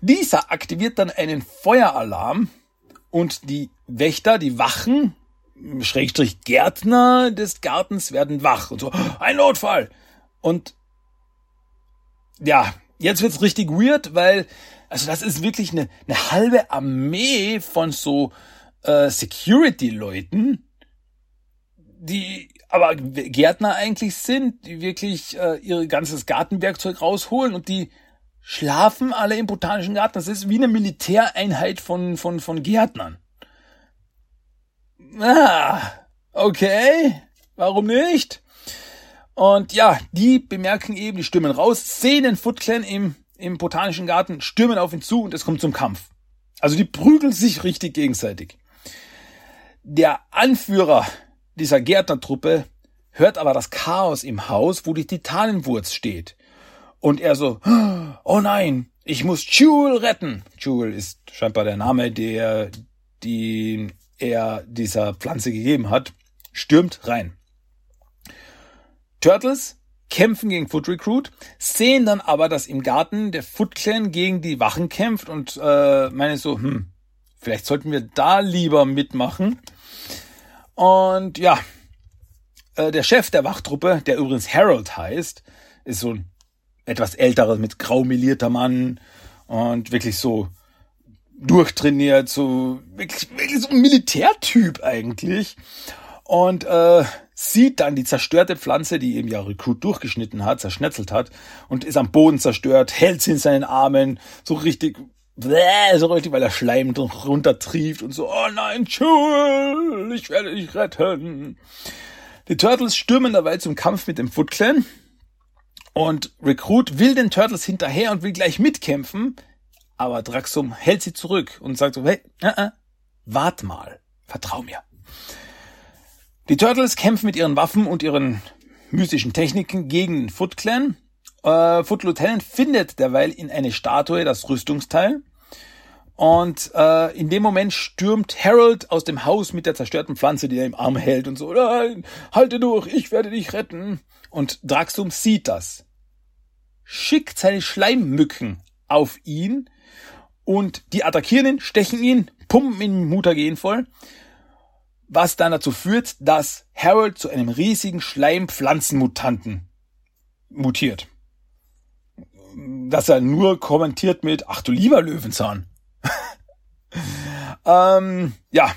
Speaker 1: Dieser aktiviert dann einen Feueralarm und die Wächter, die Wachen, Schrägstrich Gärtner des Gartens werden wach und so, ein Notfall! Und ja, jetzt wird's richtig weird, weil, also das ist wirklich eine, eine halbe Armee von so äh, Security-Leuten, die aber Gärtner eigentlich sind, die wirklich äh, ihr ganzes Gartenwerkzeug rausholen und die schlafen alle im botanischen Garten. Das ist wie eine Militäreinheit von, von, von Gärtnern. Ah, okay. Warum nicht? Und ja, die bemerken eben, die stürmen raus, sehen den Foot Clan im, im botanischen Garten, stürmen auf ihn zu und es kommt zum Kampf. Also die prügeln sich richtig gegenseitig. Der Anführer dieser Gärtnertruppe hört aber das Chaos im Haus, wo die Titanenwurz steht. Und er so, oh nein, ich muss Jewel retten. Jewel ist scheinbar der Name, der, die er dieser Pflanze gegeben hat, stürmt rein. Turtles kämpfen gegen Foot Recruit, sehen dann aber, dass im Garten der Foot Clan gegen die Wachen kämpft und äh, meine so, hm, vielleicht sollten wir da lieber mitmachen. Und ja, äh, der Chef der Wachtruppe, der übrigens Harold heißt, ist so ein etwas älterer, mit grau melierter Mann und wirklich so durchtrainiert, so wirklich, wirklich so ein Militärtyp eigentlich. Und äh, sieht dann die zerstörte Pflanze, die eben ja Recruit durchgeschnitten hat, zerschnetzelt hat und ist am Boden zerstört, hält sie in seinen Armen, so richtig, bläh, so richtig, weil er Schleim runtertrieft und so, oh nein, Jewel, ich werde dich retten. Die Turtles stürmen dabei zum Kampf mit dem Foot Clan und Recruit will den Turtles hinterher und will gleich mitkämpfen, aber Draxum hält sie zurück und sagt so, hey, äh, äh, wart mal, vertrau mir. Die Turtles kämpfen mit ihren Waffen und ihren mystischen Techniken gegen den Foot Clan. Äh, Foot Lieutenant findet derweil in eine Statue das Rüstungsteil. Und äh, in dem Moment stürmt Harold aus dem Haus mit der zerstörten Pflanze, die er im Arm hält und so, nein, halte durch, ich werde dich retten. Und Draxum sieht das, schickt seine Schleimmücken auf ihn und die attackieren ihn, stechen ihn, pumpen ihn Mutagen voll was dann dazu führt, dass Harold zu einem riesigen Schleimpflanzenmutanten mutiert. Dass er nur kommentiert mit, ach du lieber Löwenzahn. ähm, ja,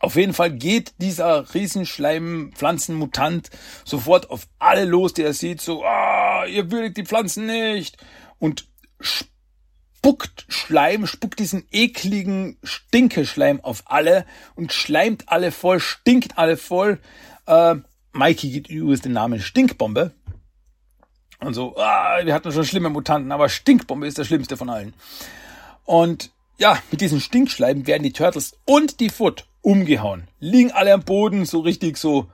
Speaker 1: auf jeden Fall geht dieser Riesenschleimpflanzenmutant sofort auf alle los, die er sieht, so, ah, ihr würdigt die Pflanzen nicht und spuckt Schleim, spuckt diesen ekligen Stinkeschleim auf alle und schleimt alle voll, stinkt alle voll. Äh, Mikey gibt übrigens den Namen Stinkbombe. Und so, ah, wir hatten schon schlimme Mutanten, aber Stinkbombe ist der schlimmste von allen. Und ja, mit diesem Stinkschleim werden die Turtles und die Foot umgehauen. Liegen alle am Boden, so richtig so,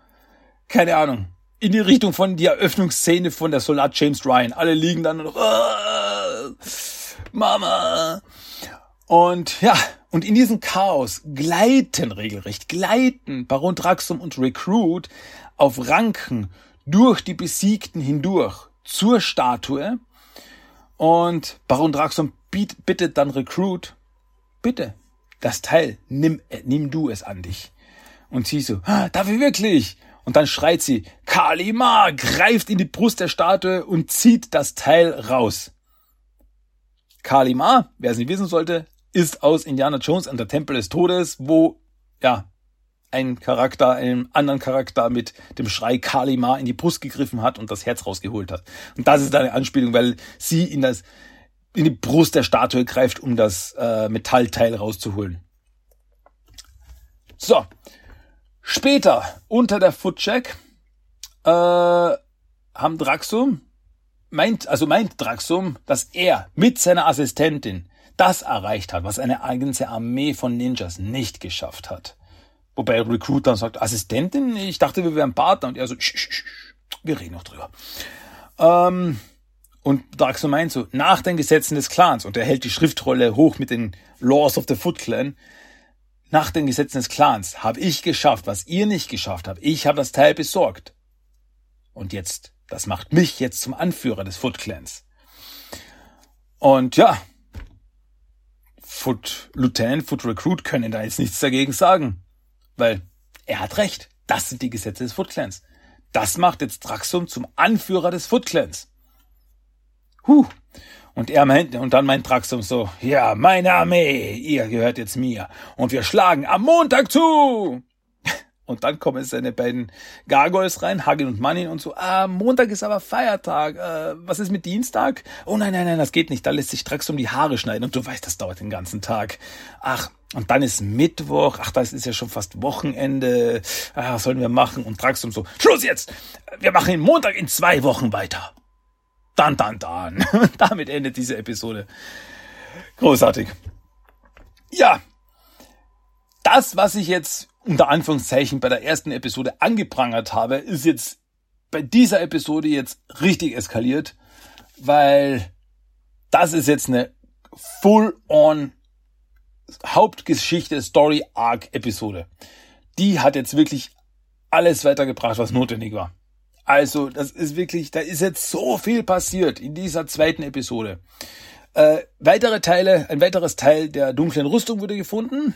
Speaker 1: keine Ahnung, in die Richtung von der Eröffnungsszene von der Soldat James Ryan. Alle liegen dann und, ah, Mama. Und ja, und in diesem Chaos gleiten regelrecht, gleiten Baron Draxum und Recruit auf Ranken durch die Besiegten hindurch zur Statue. Und Baron Draxum bittet dann Recruit, bitte, das Teil, nimm, äh, nimm du es an dich. Und sie so, ah, darf ich wirklich? Und dann schreit sie, Kalima, greift in die Brust der Statue und zieht das Teil raus. Kalima, wer es nicht wissen sollte, ist aus Indiana Jones und der Tempel des Todes, wo, ja, ein Charakter einem anderen Charakter mit dem Schrei Kalima in die Brust gegriffen hat und das Herz rausgeholt hat. Und das ist eine Anspielung, weil sie in das in die Brust der Statue greift, um das äh, Metallteil rauszuholen. So, später unter der Footcheck äh, haben Draxum meint, also meint Draxum, dass er mit seiner Assistentin das erreicht hat, was eine ganze Armee von Ninjas nicht geschafft hat. Wobei Recruit dann sagt, Assistentin? Ich dachte, wir wären Partner. Und er so, sch, sch, sch, wir reden noch drüber. Ähm, und Draxum meint so, nach den Gesetzen des Clans, und er hält die Schriftrolle hoch mit den Laws of the Foot Clan, nach den Gesetzen des Clans habe ich geschafft, was ihr nicht geschafft habt. Ich habe das Teil besorgt. Und jetzt das macht mich jetzt zum Anführer des Foot Clans. Und ja, Foot Lieutenant, Foot Recruit können da jetzt nichts dagegen sagen. Weil er hat recht. Das sind die Gesetze des Foot Clans. Das macht jetzt Draxum zum Anführer des Foot Clans. Huh. Und er meint, und dann meint Draxum so, ja, meine Armee, ihr gehört jetzt mir. Und wir schlagen am Montag zu. Und dann kommen seine beiden Gargoyles rein, Hagin und Mannin und so, ah, Montag ist aber Feiertag, äh, was ist mit Dienstag? Oh nein, nein, nein, das geht nicht, da lässt sich Draxum die Haare schneiden und du weißt, das dauert den ganzen Tag. Ach, und dann ist Mittwoch, ach, das ist ja schon fast Wochenende, ah, was sollen wir machen? Und Draxum so, Schluss jetzt, wir machen den Montag in zwei Wochen weiter. Dann, dann, dann. Damit endet diese Episode. Großartig. Ja, das, was ich jetzt unter Anführungszeichen bei der ersten Episode angeprangert habe, ist jetzt bei dieser Episode jetzt richtig eskaliert, weil das ist jetzt eine full-on Hauptgeschichte Story Arc Episode. Die hat jetzt wirklich alles weitergebracht, was notwendig war. Also, das ist wirklich, da ist jetzt so viel passiert in dieser zweiten Episode. Äh, weitere Teile, ein weiteres Teil der dunklen Rüstung wurde gefunden.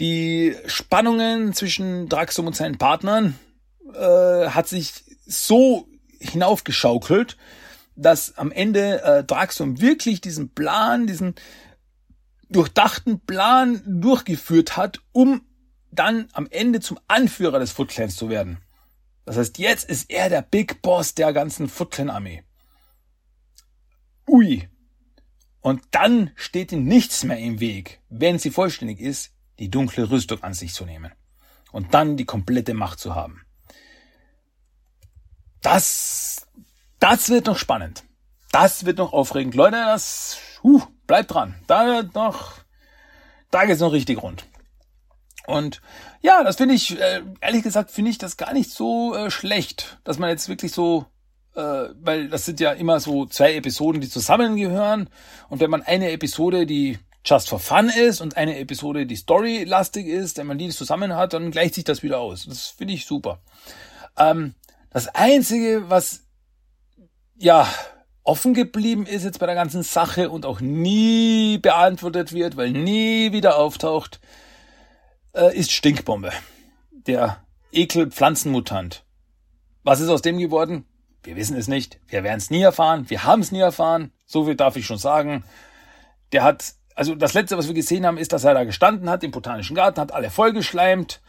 Speaker 1: Die Spannungen zwischen Draxum und seinen Partnern äh, hat sich so hinaufgeschaukelt, dass am Ende äh, Draxum wirklich diesen Plan, diesen durchdachten Plan durchgeführt hat, um dann am Ende zum Anführer des Foot Clans zu werden. Das heißt, jetzt ist er der Big Boss der ganzen Foot Clan Armee. Ui. Und dann steht ihm nichts mehr im Weg, wenn sie vollständig ist, die dunkle Rüstung an sich zu nehmen und dann die komplette Macht zu haben. Das, das wird noch spannend. Das wird noch aufregend. Leute, das, uh, bleibt dran. Da noch, da geht's noch richtig rund. Und ja, das finde ich, äh, ehrlich gesagt, finde ich das gar nicht so äh, schlecht, dass man jetzt wirklich so, äh, weil das sind ja immer so zwei Episoden, die zusammengehören. Und wenn man eine Episode, die just for fun ist und eine Episode, die storylastig ist, wenn man die zusammen hat, dann gleicht sich das wieder aus. Das finde ich super. Ähm, das Einzige, was ja offen geblieben ist jetzt bei der ganzen Sache und auch nie beantwortet wird, weil nie wieder auftaucht, äh, ist Stinkbombe. Der Ekel-Pflanzenmutant. Was ist aus dem geworden? Wir wissen es nicht. Wir werden es nie erfahren. Wir haben es nie erfahren. So viel darf ich schon sagen. Der hat also das letzte, was wir gesehen haben, ist, dass er da gestanden hat im Botanischen Garten, hat alle vollgeschleimt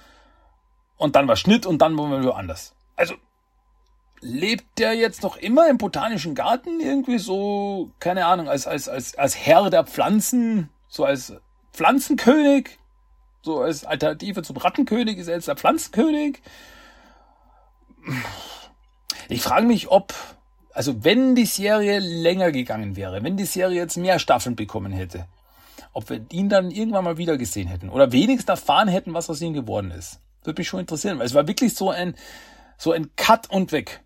Speaker 1: und dann war Schnitt und dann waren wir woanders. Also lebt der jetzt noch immer im Botanischen Garten irgendwie so, keine Ahnung, als, als, als, als Herr der Pflanzen, so als Pflanzenkönig, so als Alternative zum Rattenkönig ist er jetzt der Pflanzenkönig. Ich frage mich, ob, also wenn die Serie länger gegangen wäre, wenn die Serie jetzt mehr Staffeln bekommen hätte, ob wir ihn dann irgendwann mal wieder gesehen hätten oder wenigstens erfahren hätten, was aus ihm geworden ist. Würde mich schon interessieren, weil es war wirklich so ein, so ein Cut und weg.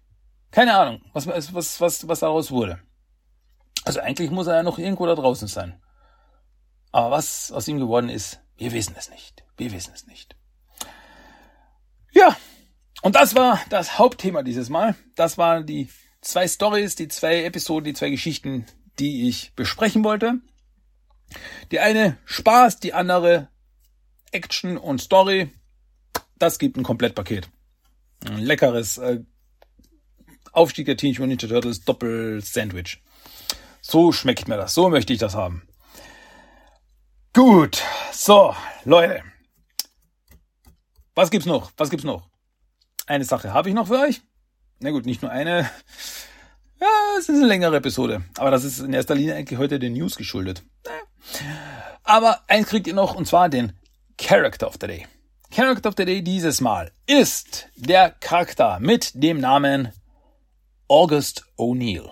Speaker 1: Keine Ahnung, was, was, was, was daraus wurde. Also eigentlich muss er ja noch irgendwo da draußen sein. Aber was aus ihm geworden ist, wir wissen es nicht. Wir wissen es nicht. Ja, und das war das Hauptthema dieses Mal. Das waren die zwei Stories, die zwei Episoden, die zwei Geschichten, die ich besprechen wollte. Die eine Spaß, die andere Action und Story. Das gibt ein Komplettpaket. Ein leckeres äh, Aufstieg der Teenage Mutant Ninja Turtles Doppel-Sandwich. So schmeckt mir das. So möchte ich das haben. Gut. So, Leute. Was gibt's noch? Was gibt's noch? Eine Sache habe ich noch für euch. Na gut, nicht nur eine. Ja, es ist eine längere Episode. Aber das ist in erster Linie eigentlich heute den News geschuldet. Aber eins kriegt ihr noch, und zwar den Character of the Day. Character of the Day dieses Mal ist der Charakter mit dem Namen August O'Neill.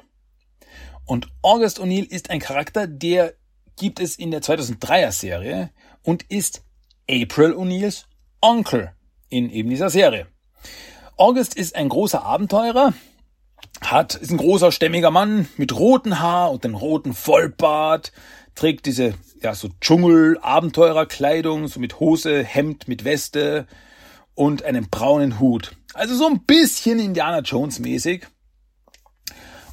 Speaker 1: Und August O'Neill ist ein Charakter, der gibt es in der 2003er Serie und ist April O'Neills Onkel in eben dieser Serie. August ist ein großer Abenteurer, hat, ist ein großer, stämmiger Mann mit rotem Haar und dem roten Vollbart, trägt diese, ja, so Dschungel-Abenteurerkleidung, so mit Hose, Hemd, mit Weste und einem braunen Hut. Also so ein bisschen Indiana Jones mäßig.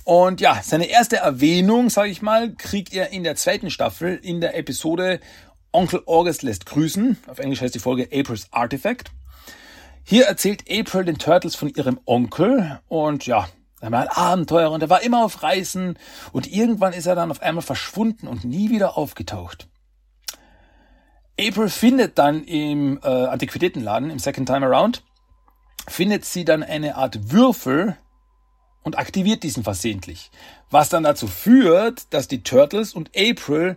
Speaker 1: Und ja, seine erste Erwähnung, sage ich mal, kriegt er in der zweiten Staffel in der Episode Onkel August lässt grüßen. Auf Englisch heißt die Folge April's Artifact. Hier erzählt April den Turtles von ihrem Onkel und ja, Er war ein Abenteurer und er war immer auf Reisen und irgendwann ist er dann auf einmal verschwunden und nie wieder aufgetaucht. April findet dann im äh, Antiquitätenladen, im Second Time Around, findet sie dann eine Art Würfel und aktiviert diesen versehentlich. Was dann dazu führt, dass die Turtles und April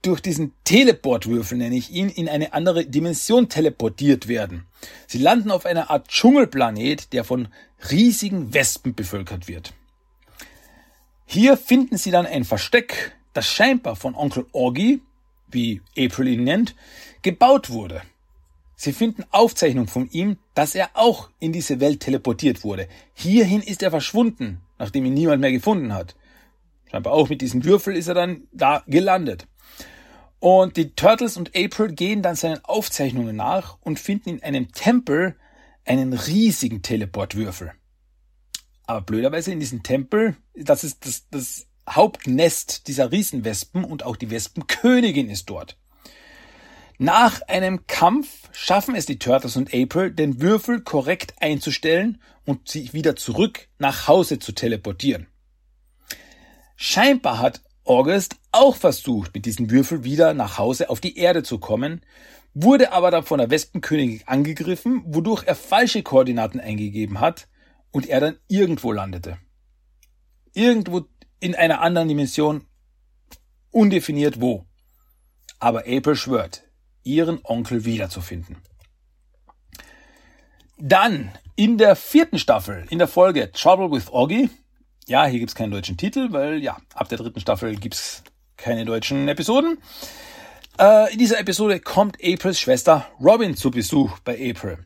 Speaker 1: durch diesen Teleportwürfel, nenne ich ihn, in eine andere Dimension teleportiert werden. Sie landen auf einer Art Dschungelplanet, der von riesigen Wespen bevölkert wird. Hier finden sie dann ein Versteck, das scheinbar von Onkel Orgy, wie April ihn nennt, gebaut wurde. Sie finden Aufzeichnungen von ihm, dass er auch in diese Welt teleportiert wurde. Hierhin ist er verschwunden, nachdem ihn niemand mehr gefunden hat. Scheinbar auch mit diesem Würfel ist er dann da gelandet. Und die Turtles und April gehen dann seinen Aufzeichnungen nach und finden in einem Tempel einen riesigen Teleportwürfel. Aber blöderweise in diesem Tempel, das ist das, das Hauptnest dieser Riesenwespen und auch die Wespenkönigin ist dort. Nach einem Kampf schaffen es die Turtles und April, den Würfel korrekt einzustellen und sich wieder zurück nach Hause zu teleportieren. Scheinbar hat August auch versucht, mit diesem Würfel wieder nach Hause auf die Erde zu kommen, wurde aber dann von der Wespenkönigin angegriffen, wodurch er falsche Koordinaten eingegeben hat und er dann irgendwo landete. Irgendwo in einer anderen Dimension, undefiniert wo. Aber April schwört, ihren Onkel wiederzufinden. Dann in der vierten Staffel, in der Folge Trouble with Oggy, ja, hier gibt's keinen deutschen Titel, weil ja, ab der dritten Staffel gibt's keine deutschen Episoden. Äh, in dieser Episode kommt Aprils Schwester Robin zu Besuch bei April.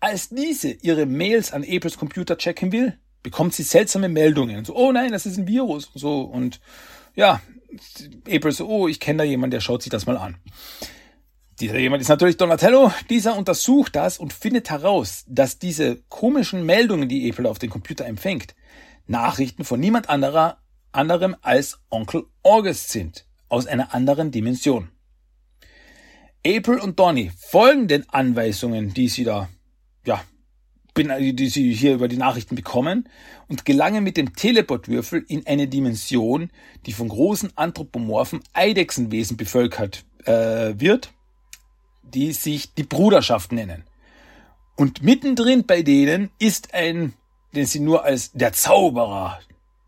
Speaker 1: Als diese ihre Mails an Aprils Computer checken will, bekommt sie seltsame Meldungen. So, oh nein, das ist ein Virus. So, und ja, April so, oh, ich kenne da jemanden, der schaut sich das mal an. Dieser jemand ist natürlich Donatello. Dieser untersucht das und findet heraus, dass diese komischen Meldungen, die April auf den Computer empfängt, Nachrichten von niemand anderer, anderem als Onkel August sind, aus einer anderen Dimension. April und Donny folgen den Anweisungen, die sie da, ja, die sie hier über die Nachrichten bekommen und gelangen mit dem Teleportwürfel in eine Dimension, die von großen anthropomorphen Eidechsenwesen bevölkert äh, wird die sich die Bruderschaft nennen. Und mittendrin bei denen ist ein, den sie nur als der Zauberer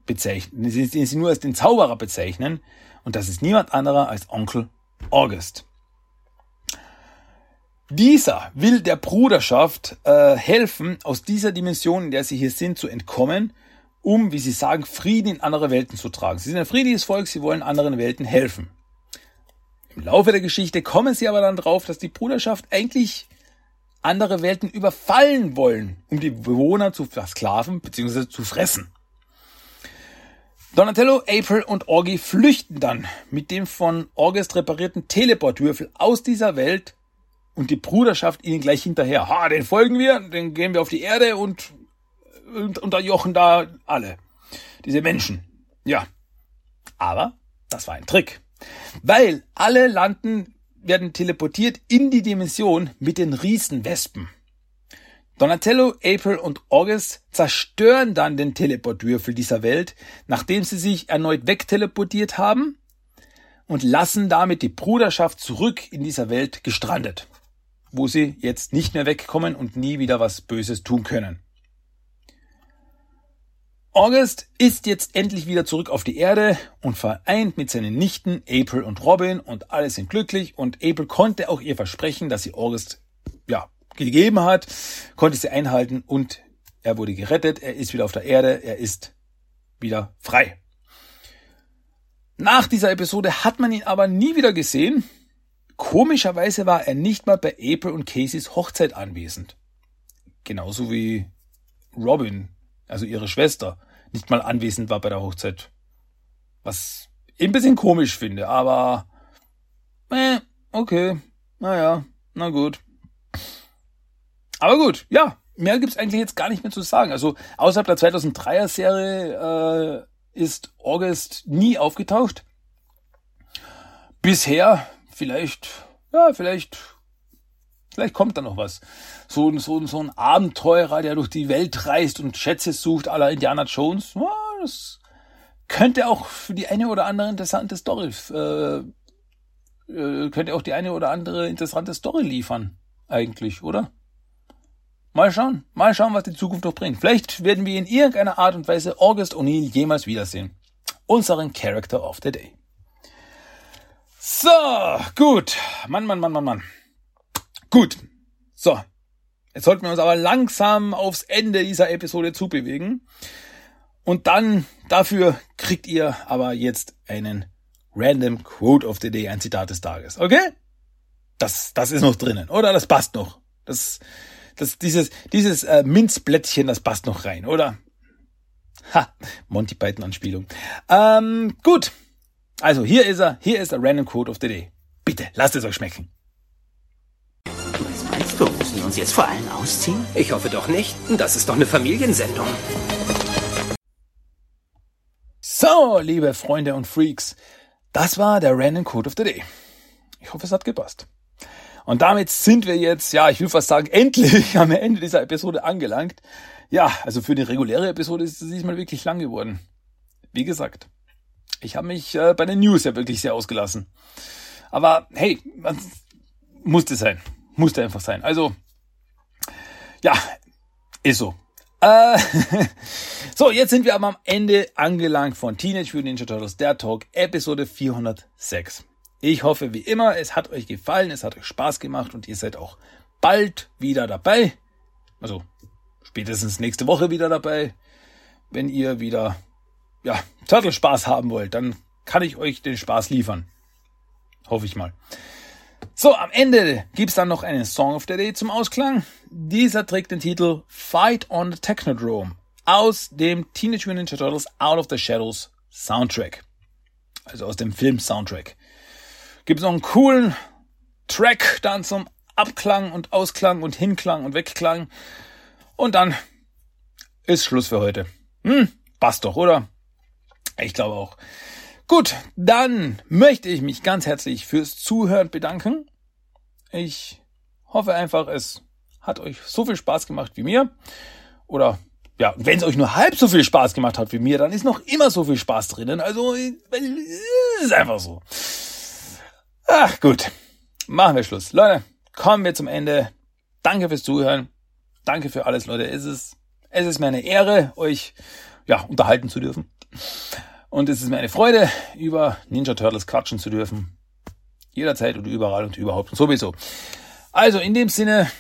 Speaker 1: bezeichnen, den sie nur als den Zauberer bezeichnen. Und das ist niemand anderer als Onkel August. Dieser will der Bruderschaft äh, helfen, aus dieser Dimension, in der sie hier sind, zu entkommen, um, wie sie sagen, Frieden in andere Welten zu tragen. Sie sind ein friedliches Volk, sie wollen anderen Welten helfen. Im Laufe der Geschichte kommen sie aber dann drauf, dass die Bruderschaft eigentlich andere Welten überfallen wollen, um die Bewohner zu versklaven bzw. zu fressen. Donatello, April und Orgy flüchten dann mit dem von August reparierten Teleportwürfel aus dieser Welt und die Bruderschaft ihnen gleich hinterher. Ha, den folgen wir, den gehen wir auf die Erde und unterjochen da alle. Diese Menschen. Ja. Aber das war ein Trick. Weil alle landen, werden teleportiert in die Dimension mit den Riesenwespen. Donatello, April und August zerstören dann den Teleportwürfel dieser Welt, nachdem sie sich erneut wegteleportiert haben und lassen damit die Bruderschaft zurück in dieser Welt gestrandet, wo sie jetzt nicht mehr wegkommen und nie wieder was Böses tun können. August ist jetzt endlich wieder zurück auf die Erde und vereint mit seinen Nichten April und Robin und alle sind glücklich und April konnte auch ihr Versprechen, dass sie August ja gegeben hat, konnte sie einhalten und er wurde gerettet, er ist wieder auf der Erde, er ist wieder frei. Nach dieser Episode hat man ihn aber nie wieder gesehen. Komischerweise war er nicht mal bei April und Caseys Hochzeit anwesend. Genauso wie Robin, also ihre Schwester nicht mal anwesend war bei der Hochzeit. Was ich ein bisschen komisch finde, aber äh, okay, naja, na gut. Aber gut, ja, mehr gibt's eigentlich jetzt gar nicht mehr zu sagen. Also außerhalb der 2003er Serie äh, ist August nie aufgetaucht. Bisher vielleicht, ja, vielleicht Vielleicht kommt da noch was. So, so, so ein Abenteurer, der durch die Welt reist und Schätze sucht, aller Indiana Jones. Das könnte auch für die eine oder andere interessante Story, äh, äh, könnte auch die eine oder andere interessante Story liefern. Eigentlich, oder? Mal schauen, mal schauen, was die Zukunft noch bringt. Vielleicht werden wir in irgendeiner Art und Weise August O'Neill jemals wiedersehen. Unseren Character of the Day. So, gut. Mann, Mann, Mann, Mann, Mann. Gut. So. Jetzt sollten wir uns aber langsam aufs Ende dieser Episode zubewegen. Und dann, dafür kriegt ihr aber jetzt einen Random Quote of the Day, ein Zitat des Tages. Okay? Das, das ist noch drinnen, oder? Das passt noch. Das, das, dieses, dieses äh, Minzblättchen, das passt noch rein, oder? Ha, Monty Python Anspielung. Ähm, gut. Also hier ist er, hier ist der Random Quote of the Day. Bitte, lasst es euch schmecken.
Speaker 3: Uns jetzt vor allen ausziehen?
Speaker 4: Ich hoffe doch nicht. Das ist doch eine Familiensendung.
Speaker 1: So, liebe Freunde und Freaks, das war der Random Code of the Day. Ich hoffe, es hat gepasst. Und damit sind wir jetzt, ja, ich will fast sagen, endlich am Ende dieser Episode angelangt. Ja, also für die reguläre Episode ist es diesmal wirklich lang geworden. Wie gesagt, ich habe mich äh, bei den News ja wirklich sehr ausgelassen. Aber hey, musste sein. Musste einfach sein. Also, ja, ist so. Äh, so, jetzt sind wir aber am Ende angelangt von Teenage Mutant Ninja Turtles, der Talk, Episode 406. Ich hoffe, wie immer, es hat euch gefallen, es hat euch Spaß gemacht und ihr seid auch bald wieder dabei. Also, spätestens nächste Woche wieder dabei. Wenn ihr wieder ja, Turtle-Spaß haben wollt, dann kann ich euch den Spaß liefern. Hoffe ich mal. So, am Ende gibt's dann noch einen Song of the Day zum Ausklang. Dieser trägt den Titel Fight on the Technodrome aus dem Teenage Mutant Ninja Turtles Out of the Shadows Soundtrack. Also aus dem Film Soundtrack. Gibt's noch einen coolen Track dann zum Abklang und Ausklang und Hinklang und Wegklang. Und dann ist Schluss für heute. Hm, passt doch, oder? Ich glaube auch. Gut, dann möchte ich mich ganz herzlich fürs Zuhören bedanken. Ich hoffe einfach, es hat euch so viel Spaß gemacht wie mir. Oder ja, wenn es euch nur halb so viel Spaß gemacht hat wie mir, dann ist noch immer so viel Spaß drinnen. Also ist einfach so. Ach gut, machen wir Schluss. Leute, kommen wir zum Ende. Danke fürs Zuhören. Danke für alles, Leute. Es ist, es ist mir eine Ehre, euch ja, unterhalten zu dürfen. Und es ist mir eine Freude, über Ninja Turtles quatschen zu dürfen. Jederzeit und überall und überhaupt und sowieso. Also in dem Sinne,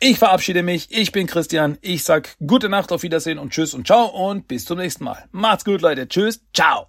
Speaker 1: ich verabschiede mich. Ich bin Christian. Ich sag gute Nacht, auf Wiedersehen und tschüss und ciao und bis zum nächsten Mal. Macht's gut, Leute. Tschüss. Ciao.